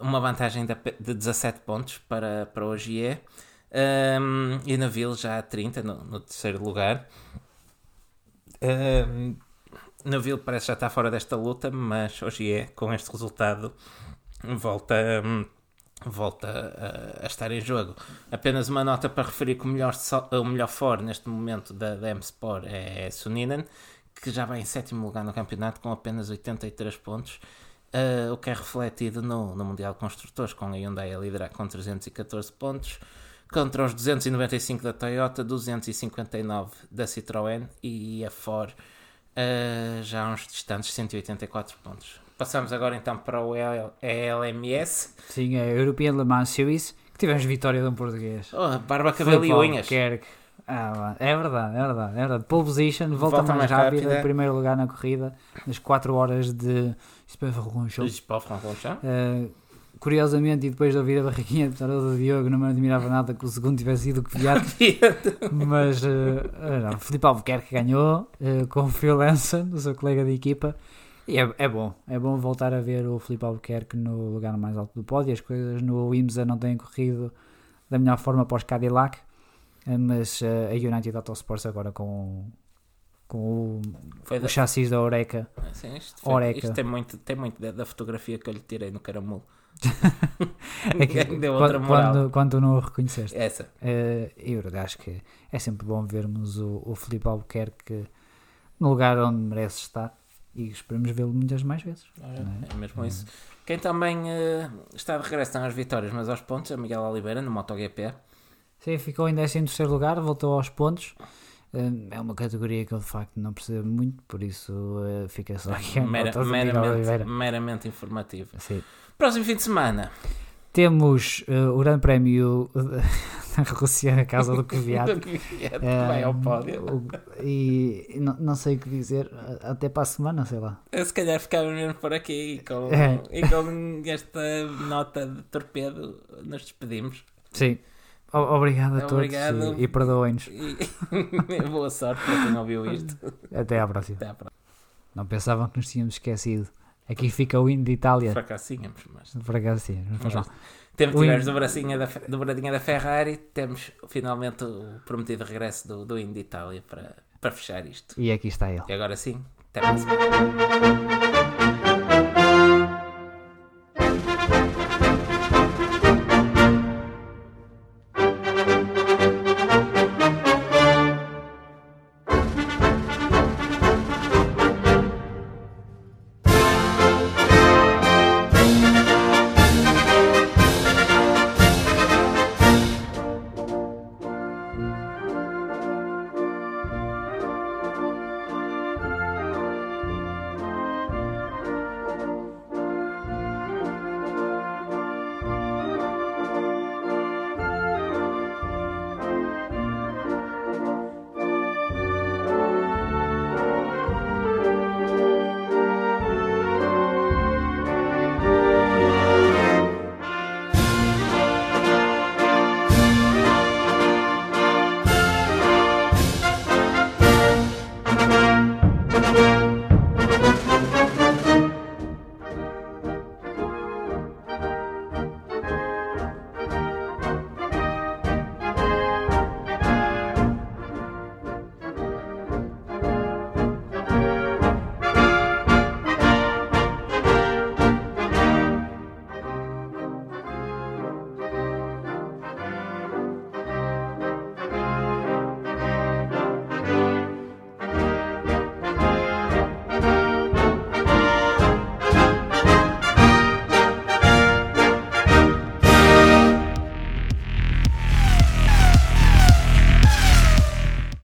uma vantagem de, de 17 pontos para, para o GE um, e na Ville já há 30 no, no terceiro lugar. Um, Neville parece já estar fora desta luta, mas hoje é, com este resultado, volta, um, volta a, a, estar em jogo. Apenas uma nota para referir que o melhor, o melhor for neste momento da, da M-Sport é Suninen, que já vai em sétimo lugar no campeonato com apenas 83 pontos. Uh, o que é refletido no, no Mundial de Construtores, com a Hyundai a liderar com 314 pontos, contra os 295 da Toyota, 259 da Citroën e a Ford uh, já uns distantes 184 pontos. Passamos agora então para o ELMS. Sim, a European Le Mans Series, que tivemos vitória de um português. Oh, barba, cabelo e unhas. Kerk. Ah, é verdade, é verdade, é verdade. Pole position, volta, volta mais, mais rápida, rápida, primeiro lugar na corrida, nas 4 horas de Uh, curiosamente, e depois de ouvir a barriguinha de do Diogo, não me admirava nada que o segundo tivesse sido o Kvyat. mas uh, não, Felipe Albuquerque ganhou uh, com o Lanson, o seu colega de equipa. E é, é bom, é bom voltar a ver o Felipe Albuquerque no lugar mais alto do pódio. As coisas no IMSA não têm corrido da melhor forma para os Cadillac, mas uh, a United Autosports agora com com o, foi o chassis da Oreca. Sim, isto, foi, Oreca. isto tem muito, tem muito da, da, fotografia que eu lhe tirei no caramulo. é que, deu outra quando, quando, quando não o reconheceste. Essa. Uh, eu acho que é sempre bom vermos o, o Filipe Albuquerque no lugar onde merece estar e esperamos vê-lo muitas mais vezes. É, é mesmo isso. Quem também uh, está de regresso às vitórias, mas aos pontos, é Miguel Oliveira no MotoGP. Sim, ficou em 13 lugar, voltou aos pontos. É uma categoria que eu de facto não percebo muito, por isso uh, fica só aqui Mera, meramente, meramente informativo. Sim. Próximo fim de semana. Temos uh, o Grande Prémio da Rússia, a casa do Kvyat. uh, vai ao pódio. e não, não sei o que dizer, até para a semana, sei lá. Se calhar ficava mesmo por aqui e com, é. e com esta nota de torpedo nos despedimos. Sim. Obrigado a todos Obrigado. e, e perdoem-nos. Boa sorte para quem ouviu isto. Até à próxima. Até à próxima. Não pensavam que nos tínhamos esquecido. Aqui fica o hino de Itália. Tínhamos, mas. Tínhamos. Mas, temos, tivemos dobradinha da, dobradinha da Ferrari, temos finalmente o prometido regresso do, do hino de Itália para, para fechar isto. E aqui está ele. E agora sim, até mais.